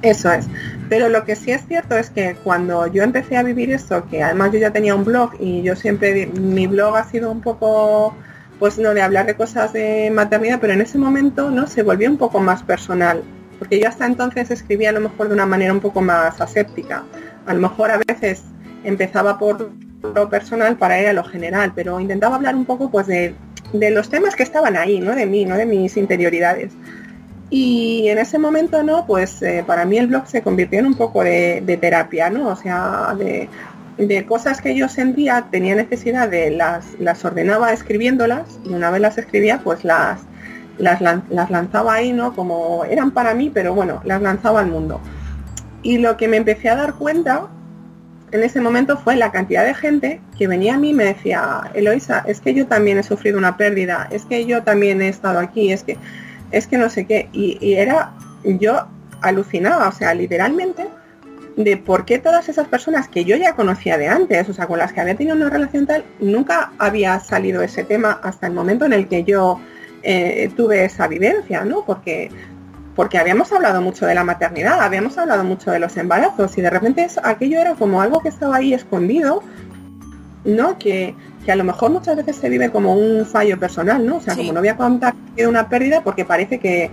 Speaker 3: Eso es. Pero lo que sí es cierto es que cuando yo empecé a vivir esto, que además yo ya tenía un blog y yo siempre, mi blog ha sido un poco, pues no de hablar de cosas de maternidad, pero en ese momento no se volvió un poco más personal, porque yo hasta entonces escribía a lo mejor de una manera un poco más aséptica. A lo mejor a veces empezaba por lo personal para ir a lo general, pero intentaba hablar un poco pues de, de los temas que estaban ahí, no de mí, no de mis interioridades. Y en ese momento, ¿no? Pues eh, para mí el blog se convirtió en un poco de, terapia, ¿no? O sea, de, cosas que yo sentía, tenía necesidad de las, las ordenaba escribiéndolas y una vez las escribía, pues las, las, lanzaba ahí, ¿no? Como eran para mí, pero bueno, las lanzaba al mundo. Y lo que me empecé a dar cuenta en ese momento fue la cantidad de gente que venía a mí y me decía, Eloisa, es que yo también he sufrido una pérdida, es que yo también he estado aquí, es que es que no sé qué. Y, era, yo alucinaba, o sea, literalmente, de por qué todas esas personas que yo ya conocía de antes, o sea, con las que había tenido una relación tal, nunca había salido ese tema hasta el momento en el que yo eh, tuve esa vivencia, ¿no? Porque, porque habíamos hablado mucho de la maternidad, habíamos hablado mucho de los embarazos y de repente aquello era como algo que estaba ahí escondido, ¿no? Que, que a lo mejor muchas veces se vive como un fallo personal, ¿no? O sea, como no voy a contar que una pérdida porque parece que,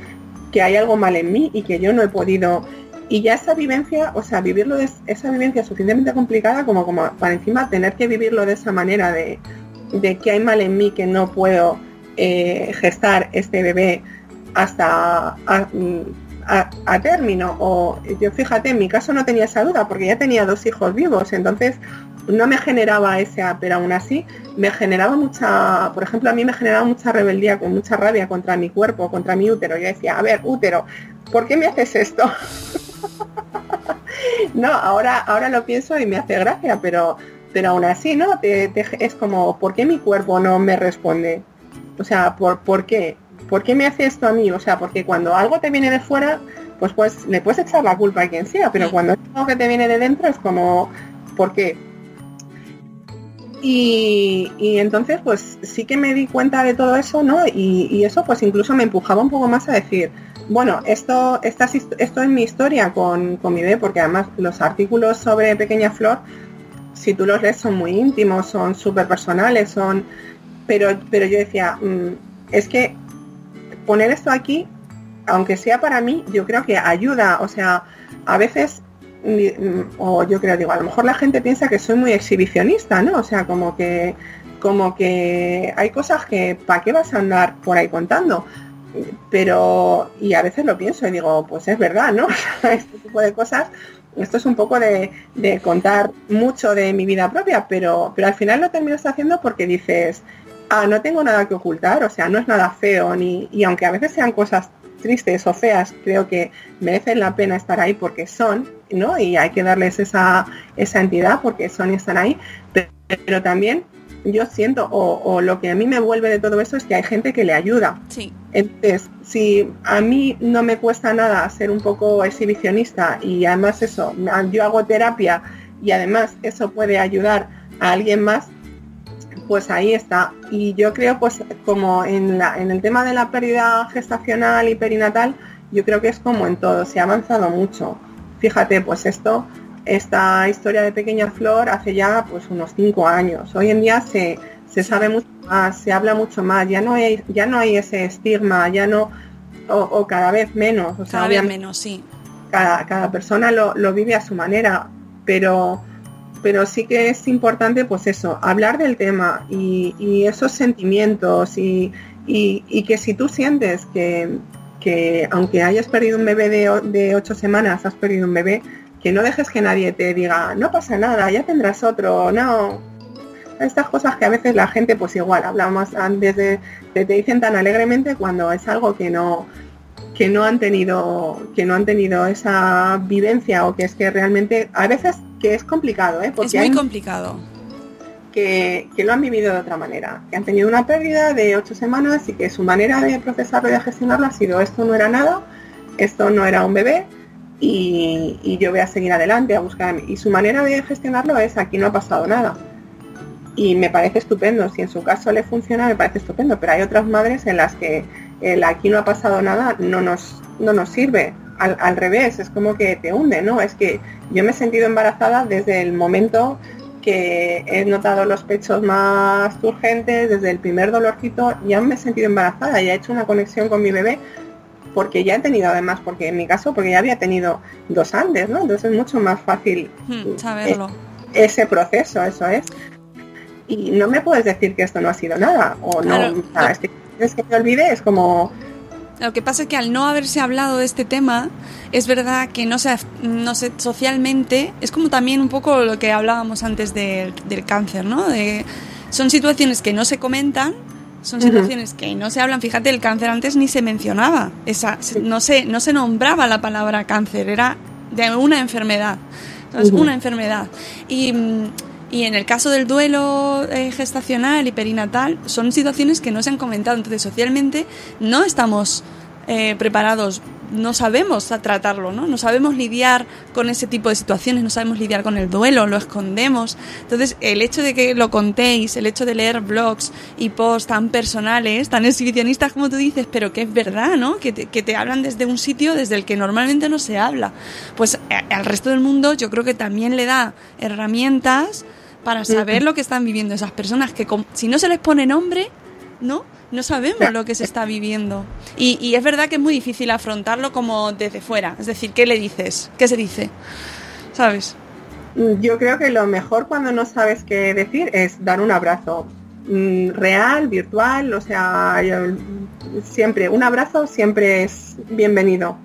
Speaker 3: hay algo mal en mí y que yo no he podido. Y ya esa vivencia, o sea, vivirlo de esa vivencia suficientemente complicada como, como para encima tener que vivirlo de esa manera de, que hay mal en mí que no puedo eh, gestar este bebé hasta a, término. O yo fíjate, en mi caso no tenía esa duda porque ya tenía dos hijos vivos, entonces no me generaba esa, pero aún así me generaba mucha, por ejemplo, a mí me generaba mucha rebeldía, con mucha rabia contra mi cuerpo, contra mi útero. Yo decía, a ver, útero, ¿por qué me haces esto? no, ahora, ahora lo pienso y me hace gracia, pero, pero aún así, ¿no? es como, ¿por qué mi cuerpo no me responde? O sea, ¿por, ¿por qué? ¿Por qué me hace esto a mí? O sea, porque cuando algo te viene de fuera, pues, pues le puedes echar la culpa a quien sea, pero cuando es algo que te viene de dentro es como, ¿por qué? Y, entonces pues sí que me di cuenta de todo eso, ¿no? Y, eso pues incluso me empujaba un poco más a decir, bueno, esto, esta, esto es mi historia con, con mi bebé, porque además los artículos sobre Pequeña Flor, si tú los lees, son muy íntimos, son súper personales, son... Pero, pero yo decía, mm, es que poner esto aquí, aunque sea para mí, yo creo que ayuda. O sea, a veces, o yo creo, digo, a lo mejor la gente piensa que soy muy exhibicionista, ¿no? O sea, como que, como que hay cosas que, ¿para qué vas a andar por ahí contando? pero y a veces lo pienso y digo, pues es verdad, ¿no? este tipo de cosas, esto es un poco de, contar mucho de mi vida propia, pero, pero al final lo terminas haciendo porque dices, ah, no tengo nada que ocultar, o sea, no es nada feo, ni, y aunque a veces sean cosas tristes o feas, creo que merecen la pena estar ahí porque son, ¿no? Y hay que darles esa, esa entidad porque son y están ahí, pero también yo siento, o, lo que a mí me vuelve de todo eso es que hay gente que le ayuda.
Speaker 2: Sí.
Speaker 3: Entonces, si a mí no me cuesta nada ser un poco exhibicionista y además eso, yo hago terapia y además eso puede ayudar a alguien más, pues ahí está. Y yo creo, pues como en, la, en el tema de la pérdida gestacional y perinatal, yo creo que es como en todo, se ha avanzado mucho. Fíjate, pues esto esta historia de Pequeña Flor hace ya pues unos cinco años. Hoy en día se, sabe mucho más, se habla mucho más, ya no hay, ya no hay ese estigma, ya no, o, cada vez menos. O
Speaker 2: sea, cada vez menos, sí.
Speaker 3: Cada, cada persona lo, vive a su manera, pero, pero sí que es importante pues eso, hablar del tema y, esos sentimientos y, y, que si tú sientes que, que aunque hayas perdido un bebé de, de ocho semanas, has perdido un bebé, que no dejes que nadie te diga, no pasa nada, ya tendrás otro, no. Estas cosas que a veces la gente, pues igual, hablamos antes de, te dicen tan alegremente cuando es algo que no, que no han tenido, que no han tenido esa vivencia o que es que realmente, a veces que es complicado, ¿eh?
Speaker 2: Porque es muy complicado.
Speaker 3: Que, lo han vivido de otra manera, que han tenido una pérdida de ocho semanas y que su manera de procesarlo y de gestionarlo ha sido esto no era nada, esto no era un bebé, y, yo voy a seguir adelante a buscar. Y su manera de gestionarlo es aquí no ha pasado nada. Y me parece estupendo. Si en su caso le funciona, me parece estupendo. Pero hay otras madres en las que el aquí no ha pasado nada no nos, no nos sirve. Al, revés, es como que te hunde, ¿no? Es que yo me he sentido embarazada desde el momento que he notado los pechos más urgentes, desde el primer dolorcito, ya me he sentido embarazada y he hecho una conexión con mi bebé porque ya he tenido además, porque en mi caso, porque ya había tenido dos antes, ¿no? Entonces es mucho más fácil
Speaker 2: hmm, saberlo.
Speaker 3: ese proceso, eso es. Y no me puedes decir que esto no ha sido nada, o no, es que, es que te olvide, es como...
Speaker 2: Lo que pasa es que al no haberse hablado de este tema, es verdad que no sé, no sé, socialmente, es como también un poco lo que hablábamos antes del cáncer, ¿no? De, son situaciones que no se comentan son situaciones que no se hablan. Fíjate, el cáncer antes ni se mencionaba. Esa, no, se, no se nombraba la palabra cáncer, era de una enfermedad. Entonces, una enfermedad. Y, y, en el caso del duelo eh, gestacional y perinatal, son situaciones que no se han comentado. Entonces, socialmente no estamos eh, preparados no sabemos tratarlo, ¿no? No sabemos lidiar con ese tipo de situaciones, no sabemos lidiar con el duelo, lo escondemos. Entonces, el hecho de que lo contéis, el hecho de leer blogs y posts tan personales, tan exhibicionistas como tú dices, pero que es verdad, ¿no? Que te, que te hablan desde un sitio desde el que normalmente no se habla. Pues eh, al resto del mundo yo creo que también le da herramientas para saber lo que están viviendo esas personas, que si no se les pone nombre, ¿no? no sabemos lo que se está viviendo. Y, es verdad que es muy difícil afrontarlo como desde fuera. Es decir, ¿qué le dices? ¿Qué se dice? ¿Sabes?
Speaker 3: Yo creo que lo mejor cuando no sabes qué decir es dar un abrazo mm, real, virtual, o sea, siempre, un abrazo siempre es bienvenido.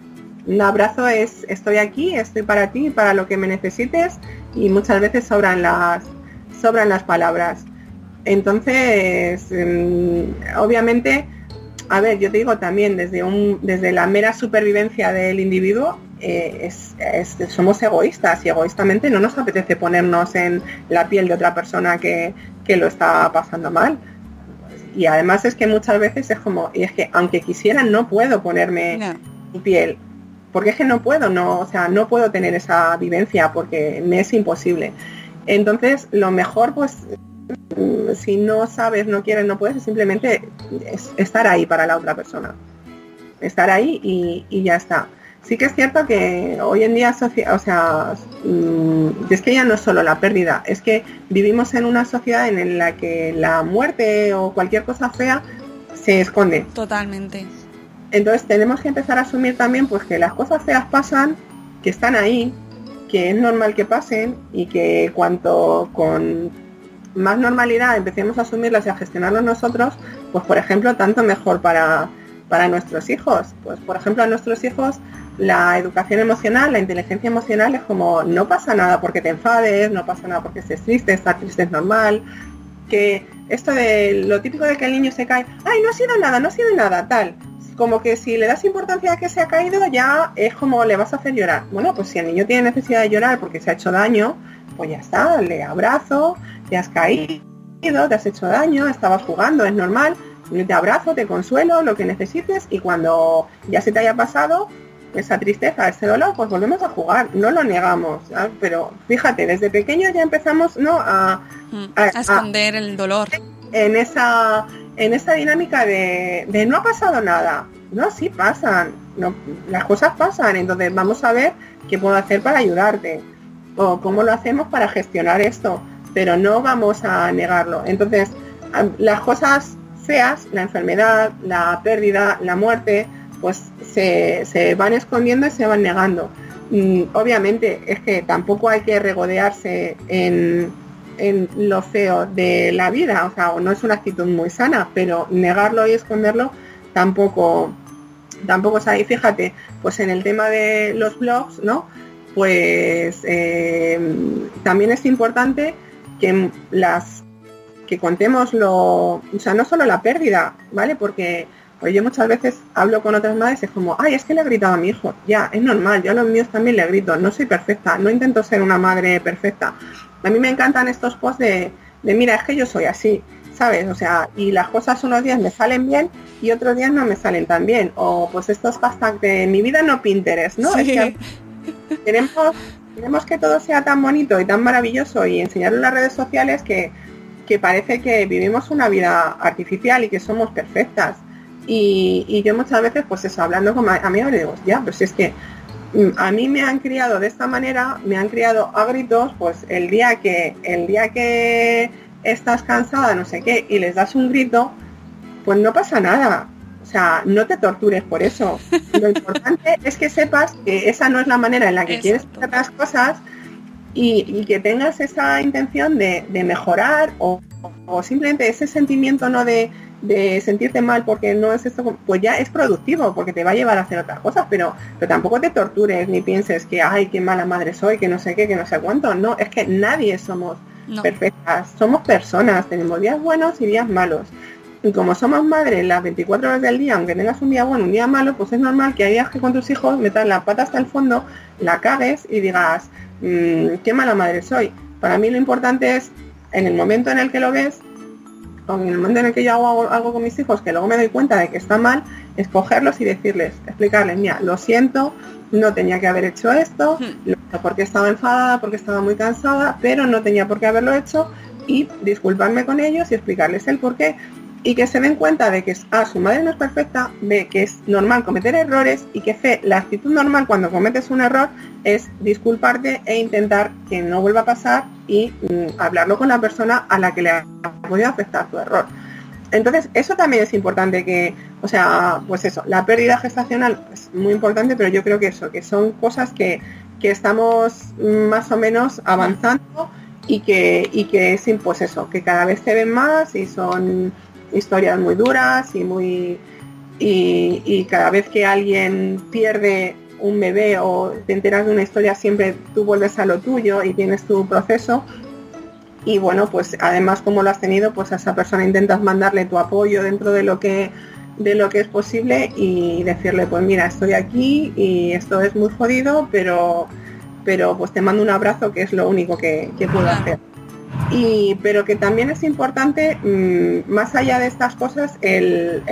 Speaker 3: Un abrazo es estoy aquí, estoy para ti, para lo que me necesites y muchas veces sobran las sobran las palabras. Entonces, mm, obviamente, a ver, yo te digo también, desde, un, desde la mera supervivencia del individuo, eh, somos egoístas y egoístamente no nos apetece ponernos en la piel de otra persona que, lo está pasando mal. Y además es que muchas veces es como, y es que aunque quisiera no puedo ponerme en piel, porque es que no puedo, no, o sea, no puedo tener esa vivencia porque me es imposible. Entonces, lo mejor pues Mm, si no sabes, no quieres, no puedes, simplemente estar ahí para la otra persona. estar ahí y, y ya está. Sí que es cierto que hoy en día, o sea, mm, es que ya no es solo la pérdida, es que vivimos en una sociedad en la que la muerte o cualquier cosa fea se esconde.
Speaker 2: Totalmente.
Speaker 3: Entonces tenemos que empezar a asumir también pues que las cosas feas pasan, que están ahí, que es normal que pasen y que cuanto con más normalidad empecemos a asumirlas y a gestionarlas nosotros, pues por ejemplo, tanto mejor para, para nuestros hijos. Pues por ejemplo, a nuestros hijos la educación emocional, la inteligencia emocional es como no pasa nada porque te enfades, no pasa nada porque estés triste, estar triste es normal, que esto de lo típico de que el niño se cae, ay, no ha sido nada, no ha sido nada, tal. Como que si le das importancia a que se ha caído, ya es como le vas a hacer llorar. Bueno, pues si el niño tiene necesidad de llorar porque se ha hecho daño, pues ya está, le abrazo, te has caído, te has hecho daño, estabas jugando, es normal, te abrazo, te consuelo, lo que necesites y cuando ya se te haya pasado, esa tristeza, ese dolor, pues volvemos a jugar, no lo negamos, pero fíjate, desde pequeño ya empezamos ¿no? a,
Speaker 2: mm, a, esconder el dolor.
Speaker 3: En esa, en esa dinámica de, no ha pasado nada, no, sí pasan, las cosas pasan, entonces vamos a ver qué puedo hacer para ayudarte o cómo lo hacemos para gestionar esto, pero no vamos a negarlo. Entonces, las cosas feas, la enfermedad, la pérdida, la muerte, pues se, van escondiendo y se van negando. Mm, obviamente es que tampoco hay que regodearse en, lo feo de la vida, o sea, no es una actitud muy sana, pero negarlo y esconderlo tampoco, tampoco es ahí. Fíjate, pues en el tema de los blogs, ¿no? Pues eh, también es importante que las que contemos lo, o sea, no solo la pérdida, ¿vale? Porque pues yo muchas veces hablo con otras madres y es como, ay, es que le he gritado a mi hijo. Ya, es normal, yo a los míos también le grito. No soy perfecta, no intento ser una madre perfecta. A mí me encantan estos posts de, de mira, es que yo soy así, ¿sabes? O sea, y las cosas unos días me salen bien y otros días no me salen tan bien. O pues estos hashtags de mi vida no Pinterest, ¿no? Es que queremos, queremos que todo sea tan bonito y tan maravilloso y enseñarlo en las redes sociales que, que parece que vivimos una vida artificial y que somos perfectas. Y, yo muchas veces, pues eso, hablando con amigos, le digo, ya, pues es que mm, a mí me han criado de esta manera, me han criado a gritos, pues el día que, el día que estás cansada, no sé qué, y les das un grito, pues no pasa nada. O sea, no te tortures por eso. Lo importante es que sepas que esa no es la manera en la que quieres hacer las cosas y, que tengas esa intención de, mejorar o, o, simplemente ese sentimiento no de de sentirte mal porque no es esto, pues ya es productivo, porque te va a llevar a hacer otras cosas, pero, pero tampoco te tortures ni pienses que, ay, qué mala madre soy, que no sé qué, que no sé cuánto. No, es que nadie somos perfectas, somos personas, tenemos días buenos y días malos. Y como somos madres las 24 horas del día, aunque tengas un día bueno, un día malo, pues es normal que hay días que con tus hijos metas la pata hasta el fondo, la cagues y digas, mmm, qué mala madre soy. Para mí lo importante es, en el momento en el que lo ves, en el momento en el que yo hago algo con mis hijos que luego me doy cuenta de que está mal, escogerlos y decirles, explicarles, mira, lo siento, no tenía que haber hecho esto, hmm. porque estaba enfadada, porque estaba muy cansada, pero no tenía por qué haberlo hecho y disculparme con ellos y explicarles el por qué y que se den cuenta de que ah, su madre no es perfecta, ve que es normal cometer errores y que fe, la actitud normal cuando cometes un error es disculparte e intentar que no vuelva a pasar y mm, hablarlo con la persona a la que le ha podido afectar tu error. Entonces, eso también es importante que, o sea, pues eso, la pérdida gestacional es muy importante, pero yo creo que eso, que son cosas que, que estamos más o menos avanzando y que, y que es, pues eso, que cada vez se ven más y son historias muy duras y muy y, cada vez que alguien pierde un bebé o te enteras de una historia siempre tú vuelves a lo tuyo y tienes tu proceso. Y bueno pues además como lo has tenido pues a esa persona intentas mandarle tu apoyo dentro de lo que de lo que es posible y decirle pues mira estoy aquí y esto es muy jodido pero pero pues te mando un abrazo que es lo único que, que puedo hacer y, pero que también es importante, mm, más allá de estas cosas, el,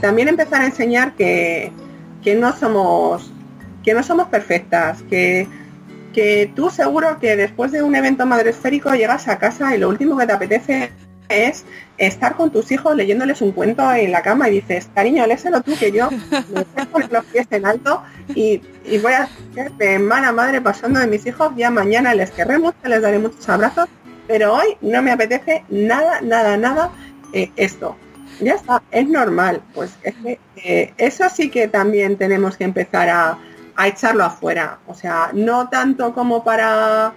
Speaker 3: también empezar a enseñar que, no somos que no somos perfectas, que, que tú seguro que después de un evento madresférico llegas a casa y lo último que te apetece es estar con tus hijos leyéndoles un cuento en la cama y dices, cariño, léselo tú que yo me poner los pies en alto y, voy a ser de mala madre pasando de mis hijos, ya mañana les querré mucho, les daré muchos abrazos, pero hoy no me apetece nada, nada, nada eh, esto. Ya está, es normal. Pues es que, eh, eso sí que también tenemos que empezar a, a echarlo afuera. O sea, no tanto como para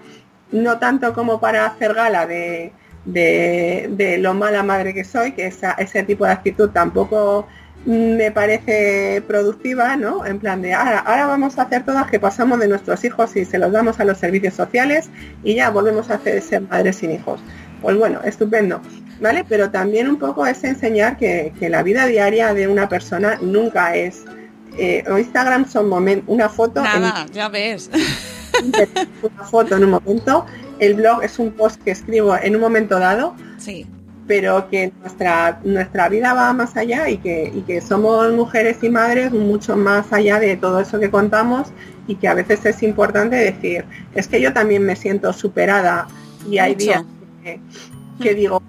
Speaker 3: no tanto como para hacer gala de, de, lo mala madre que soy, que ese tipo de actitud tampoco me parece productiva, ¿no? En plan de ahora, ahora vamos a hacer todas que pasamos de nuestros hijos y se los damos a los servicios sociales y ya volvemos a hacer ser madres sin hijos. Pues bueno, estupendo, ¿vale? Pero también un poco es enseñar que, que la vida diaria de una persona nunca es eh, o Instagram son momentos, una foto.
Speaker 2: Nada, ya ves.
Speaker 3: Una foto en un momento. El blog es un post que escribo en un momento dado.
Speaker 2: Sí.
Speaker 3: Pero que nuestra, nuestra vida va más allá y que, y que somos mujeres y madres mucho más allá de todo eso que contamos y que a veces es importante decir, es que yo también me siento superada y hay
Speaker 2: Mucho.
Speaker 3: días que, que digo,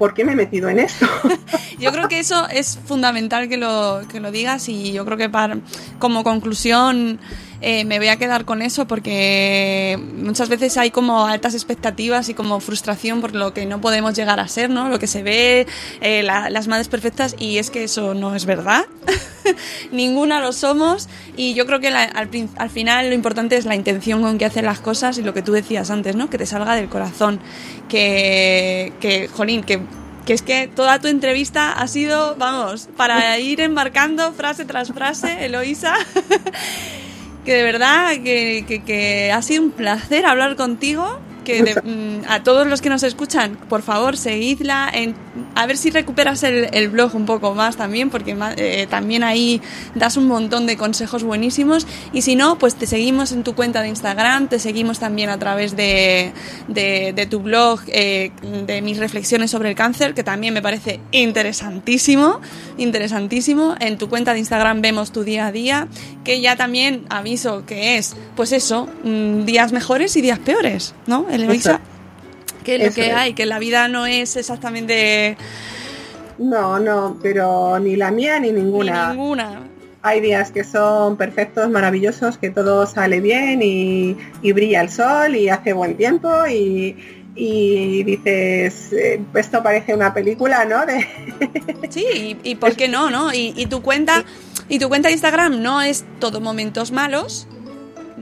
Speaker 3: ¿por qué me he metido en esto?
Speaker 2: Yo creo que eso es fundamental que lo, que lo digas y yo creo que para, como conclusión eh, me voy a quedar con eso porque muchas veces hay como altas expectativas y como frustración por lo que no podemos llegar a ser, ¿no? Lo que se ve, eh, la- las madres perfectas y es que eso no es verdad. Ninguna lo somos y yo creo que la- al, al final lo importante es la intención con que hacen las cosas y lo que tú decías antes, ¿no? Que te salga del corazón. Que, que jolín, que que es que toda tu entrevista ha sido, vamos, para ir embarcando frase tras frase, Eloisa. que de verdad que, que- que ha sido un placer hablar contigo. Que de- mm, a todos los que nos escuchan, por favor, seguidla. En, a ver si recuperas el, blog un poco más también, porque eh, también ahí das un montón de consejos buenísimos. Y si no, pues te seguimos en tu cuenta de Instagram, te seguimos también a través de, de- tu blog, eh, de mis reflexiones sobre el cáncer, que también me parece interesantísimo, interesantísimo. En tu cuenta de Instagram vemos tu día a día, que ya también aviso que es, pues eso, mm, días mejores y días peores, ¿no? Que es lo
Speaker 3: Eso
Speaker 2: que
Speaker 3: es.
Speaker 2: hay, que la vida no es exactamente
Speaker 3: No, no, pero ni la mía ni
Speaker 2: ni
Speaker 3: ninguna.
Speaker 2: ninguna.
Speaker 3: Hay días que son perfectos, maravillosos, que todo sale bien y, y brilla el sol y hace buen tiempo y, y dices, eh, esto parece una película, ¿no? De,
Speaker 2: Sí, y, y por qué no, ¿no? Y, y tu cuenta, y tu cuenta de Instagram no es todo momentos malos.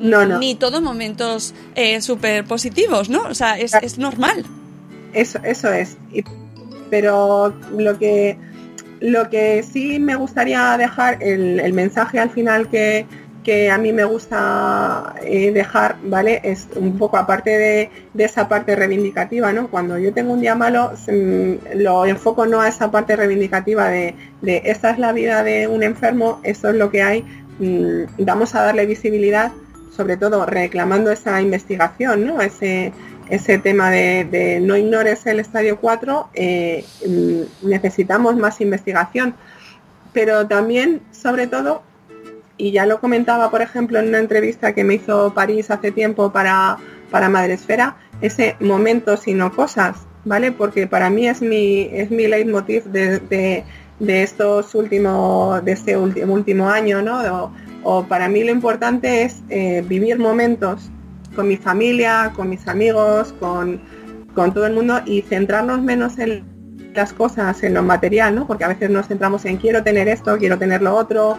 Speaker 3: No, no.
Speaker 2: Ni todo momentos eh, súper positivos, ¿no? O sea, es, es normal.
Speaker 3: Eso, eso es. Y- pero lo que lo que sí me gustaría dejar, el, el mensaje al final que, que a mí me gusta eh, dejar, ¿vale? Es un poco aparte de, de esa parte reivindicativa, ¿no? Cuando yo tengo un día malo, se- lo enfoco no a esa parte reivindicativa de, de esta es la vida de un enfermo, esto es lo que hay, mm, vamos a darle visibilidad, sobre todo reclamando esa investigación, ¿no? Ese, ese tema de, no ignores el estadio 4, eh, mm, necesitamos más investigación. Pero también, sobre todo, y ya lo comentaba, por ejemplo, en una entrevista que me hizo París hace tiempo para, para Madresfera, ese momentos y no cosas, ¿vale? Porque para mí es mi, es mi leitmotiv de, de estos últimos, de este último, último año, ¿no? O, para mí lo importante es eh, vivir momentos con mi familia, con mis amigos, con, con todo el mundo y centrarnos menos en las cosas, en lo material, ¿no? Porque a veces nos centramos en quiero tener esto, quiero tener lo otro,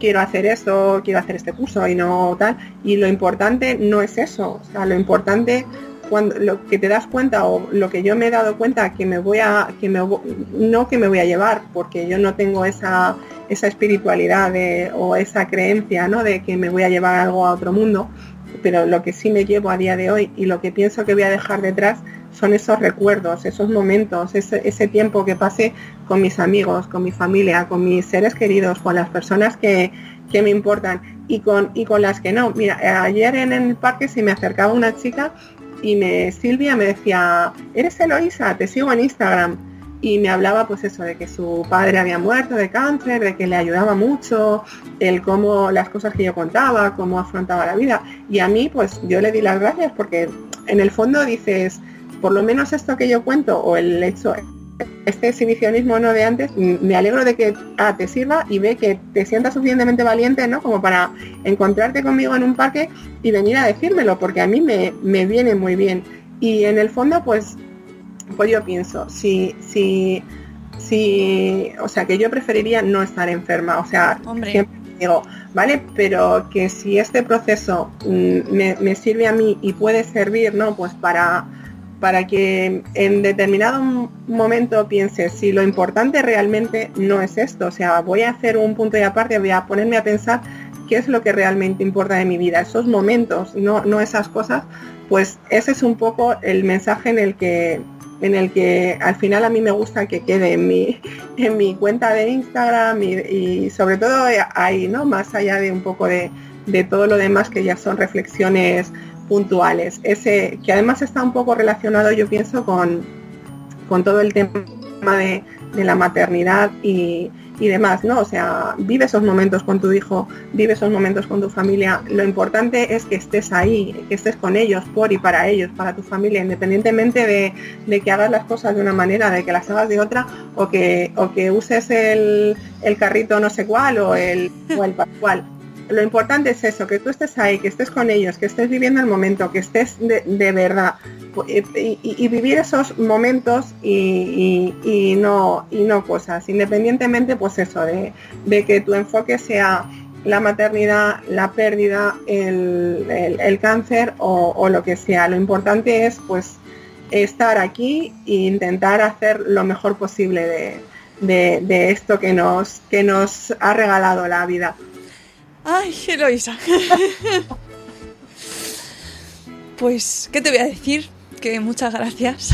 Speaker 3: quiero hacer esto, quiero hacer este curso y no tal. Y lo importante no es eso. O sea, lo importante cuando lo que te das cuenta o lo que yo me he dado cuenta que me voy a que me no que me voy a llevar porque yo no tengo esa esa espiritualidad de- o esa creencia no de que me voy a llevar algo a otro mundo pero lo que sí me llevo a día de hoy y lo que pienso que voy a dejar detrás son esos recuerdos, esos momentos, ese, ese tiempo que pasé con mis amigos, con mi familia, con mis seres queridos, con las personas que, que me importan y con, y con las que no. Mira, eh, ayer en el parque se me acercaba una chica y me Silvia me decía, ¿eres Eloisa? Te sigo en Instagram. Y me hablaba pues eso, de que su padre había muerto de cáncer, de que le ayudaba mucho, el cómo las cosas que yo contaba, cómo afrontaba la vida. Y a mí pues yo le di las gracias porque en el fondo dices, por lo menos esto que yo cuento o el hecho, este exhibicionismo no de antes, me alegro de que ah, te sirva y ve que te sientas suficientemente valiente, ¿no? Como para encontrarte conmigo en un parque y venir a decírmelo, porque a mí me, me viene muy bien. Y en el fondo, pues, pues yo pienso, si, si, si, o sea, que yo preferiría no estar enferma, o sea, siempre digo, ¿vale? Pero que si este proceso mm, me, me sirve a mí y puede servir, ¿no? Pues para para que en determinado momento pienses si lo importante realmente no es esto, o sea, voy a hacer un punto de aparte, voy a ponerme a pensar qué es lo que realmente importa de mi vida, esos momentos, no, no esas cosas, pues ese es un poco el mensaje en el que en el que al final a mí me gusta que quede en mi, en mi cuenta de Instagram y, sobre todo ahí, ¿no? Más allá de un poco de, de todo lo demás que ya son reflexiones puntuales. Ese, que además está un poco relacionado, yo pienso, con, con todo el tema de, la maternidad y, demás, ¿no? O sea, vive esos momentos con tu hijo, vive esos momentos con tu familia. Lo importante es que estés ahí, que estés con ellos, por y para ellos, para tu familia, independientemente de, que hagas las cosas de una manera, de que las hagas de otra, o que, o que uses el, el carrito no sé cuál o el, o el cual lo importante es eso, que tú estés ahí, que estés con ellos, que estés viviendo el momento, que estés de, verdad y, vivir esos momentos y, no, y no cosas, independientemente pues eso, de, que tu enfoque sea la maternidad, la pérdida, el, cáncer o, lo que sea. Lo importante es pues estar aquí e intentar hacer lo mejor posible de, de esto que nos, que nos ha regalado la vida.
Speaker 2: Ay, Eloisa. pues, ¿qué te voy a decir? Que muchas gracias.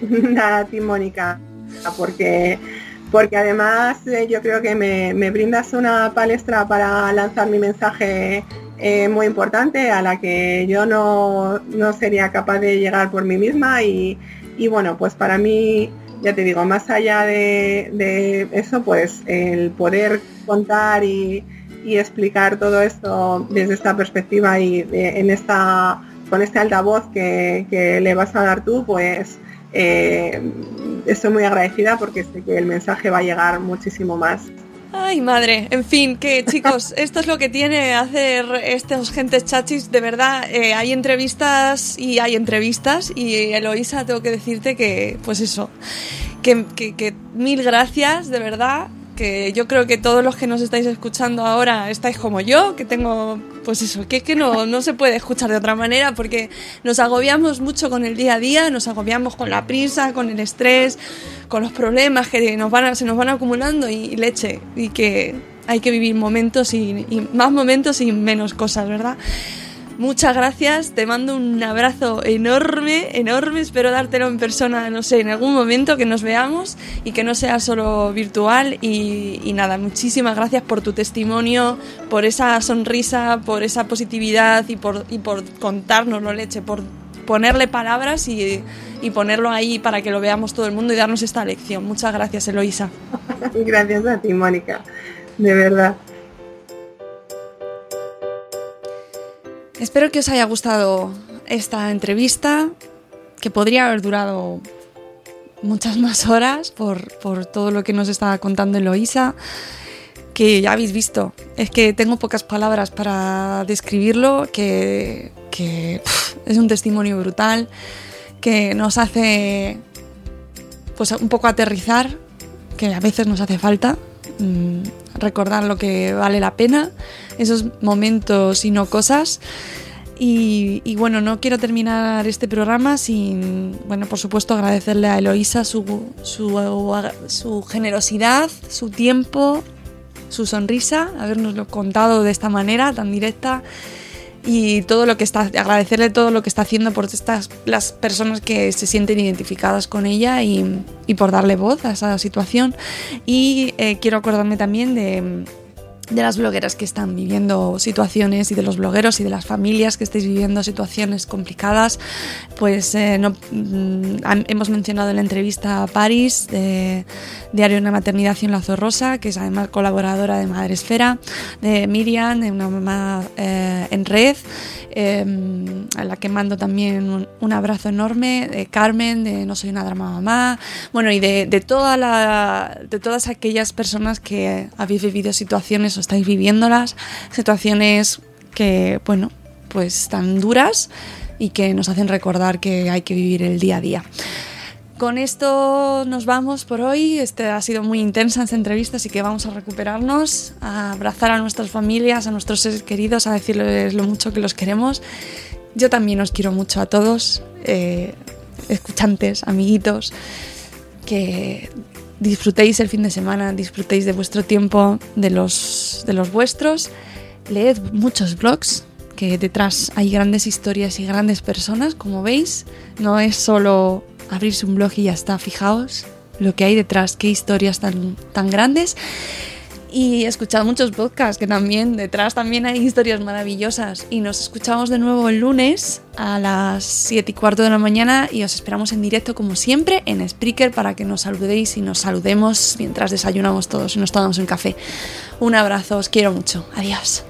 Speaker 3: Nada, ti, Mónica, porque, porque además eh, yo creo que me, brindas una palestra para lanzar mi mensaje eh, muy importante a la que yo no, sería capaz de llegar por mí misma y, bueno, pues para mí ya te digo, más allá de, de, eso, pues el poder contar y, y explicar todo esto desde esta perspectiva y en esta con este altavoz que, que, le vas a dar tú, pues eh, estoy muy agradecida porque sé que el mensaje va a llegar muchísimo más.
Speaker 2: Ay, madre. En fin, que chicos, esto es lo que tiene hacer estos gentes chachis. De verdad, eh, hay entrevistas y hay entrevistas. Y Eloisa, tengo que decirte que, pues eso, que, que mil gracias, de verdad que yo creo que todos los que nos estáis escuchando ahora estáis como yo, que tengo, pues eso, que es que no, no se puede escuchar de otra manera porque nos agobiamos mucho con el día a día, nos agobiamos con la prisa, con el estrés, con los problemas que nos van se nos van acumulando y, leche, y que hay que vivir momentos y, y más momentos y menos cosas, ¿verdad? Muchas gracias, te mando un abrazo enorme, enorme, espero dártelo en persona, no sé, en algún momento que nos veamos y que no sea solo virtual y, nada, muchísimas gracias por tu testimonio, por esa sonrisa, por esa positividad y por, y por contárnoslo, leche, por ponerle palabras y, ponerlo ahí para que lo veamos todo el mundo y darnos esta lección. Muchas gracias, Eloisa.
Speaker 3: gracias a ti, Mónica, de verdad.
Speaker 2: Espero que os haya gustado esta entrevista, que podría haber durado muchas más horas por, todo lo que nos estaba contando Eloisa, que ya habéis visto. Es que tengo pocas palabras para describirlo, que, es un testimonio brutal, que nos hace pues un poco aterrizar, que a veces nos hace falta, mm, recordar lo que vale la pena esos momentos y no cosas. Y, bueno, no quiero terminar este programa sin, bueno, por supuesto agradecerle a Eloísa su, su, generosidad, su tiempo, su sonrisa, habernoslo contado de esta manera tan directa y todo lo que está, agradecerle todo lo que está haciendo por estas las personas que se sienten identificadas con ella y, por darle voz a esa situación. Y eh, quiero acordarme también de de las blogueras que están viviendo situaciones y de los blogueros y de las familias que estáis viviendo situaciones complicadas. Pues eh, no, mm, hemos mencionado en la entrevista a Paris de Diario de una Maternidad en la Zorrosa, que es además colaboradora de Madre Esfera, de Miriam, de una mamá eh, en red, em, a la que mando también un, abrazo enorme, de Carmen, de No Soy una Drama Mamá, bueno, y de, de, toda la, de todas aquellas personas que habéis vivido situaciones estáis viviéndolas, situaciones que, bueno, pues tan duras y que nos hacen recordar que hay que vivir el día a día. Con esto nos vamos por hoy. Este ha sido muy intensa esta entrevista, así que vamos a recuperarnos, a abrazar a nuestras familias, a nuestros seres queridos, a decirles lo mucho que los queremos. Yo también os quiero mucho a todos, eh, escuchantes, amiguitos, que disfrutéis el fin de semana, disfrutéis de vuestro tiempo, de los, de los vuestros. Leed muchos blogs, que detrás hay grandes historias y grandes personas, como veis. No es solo abrirse un blog y ya está, fijaos lo que hay detrás, qué historias tan, tan grandes. Y he escuchado muchos podcasts que también detrás también hay historias maravillosas. Y nos escuchamos de nuevo el lunes a las 7 y cuarto de la mañana y os esperamos en directo como siempre en Spreaker para que nos saludéis y nos saludemos mientras desayunamos todos y nos tomamos un café. Un abrazo, os quiero mucho. Adiós.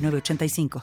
Speaker 4: 85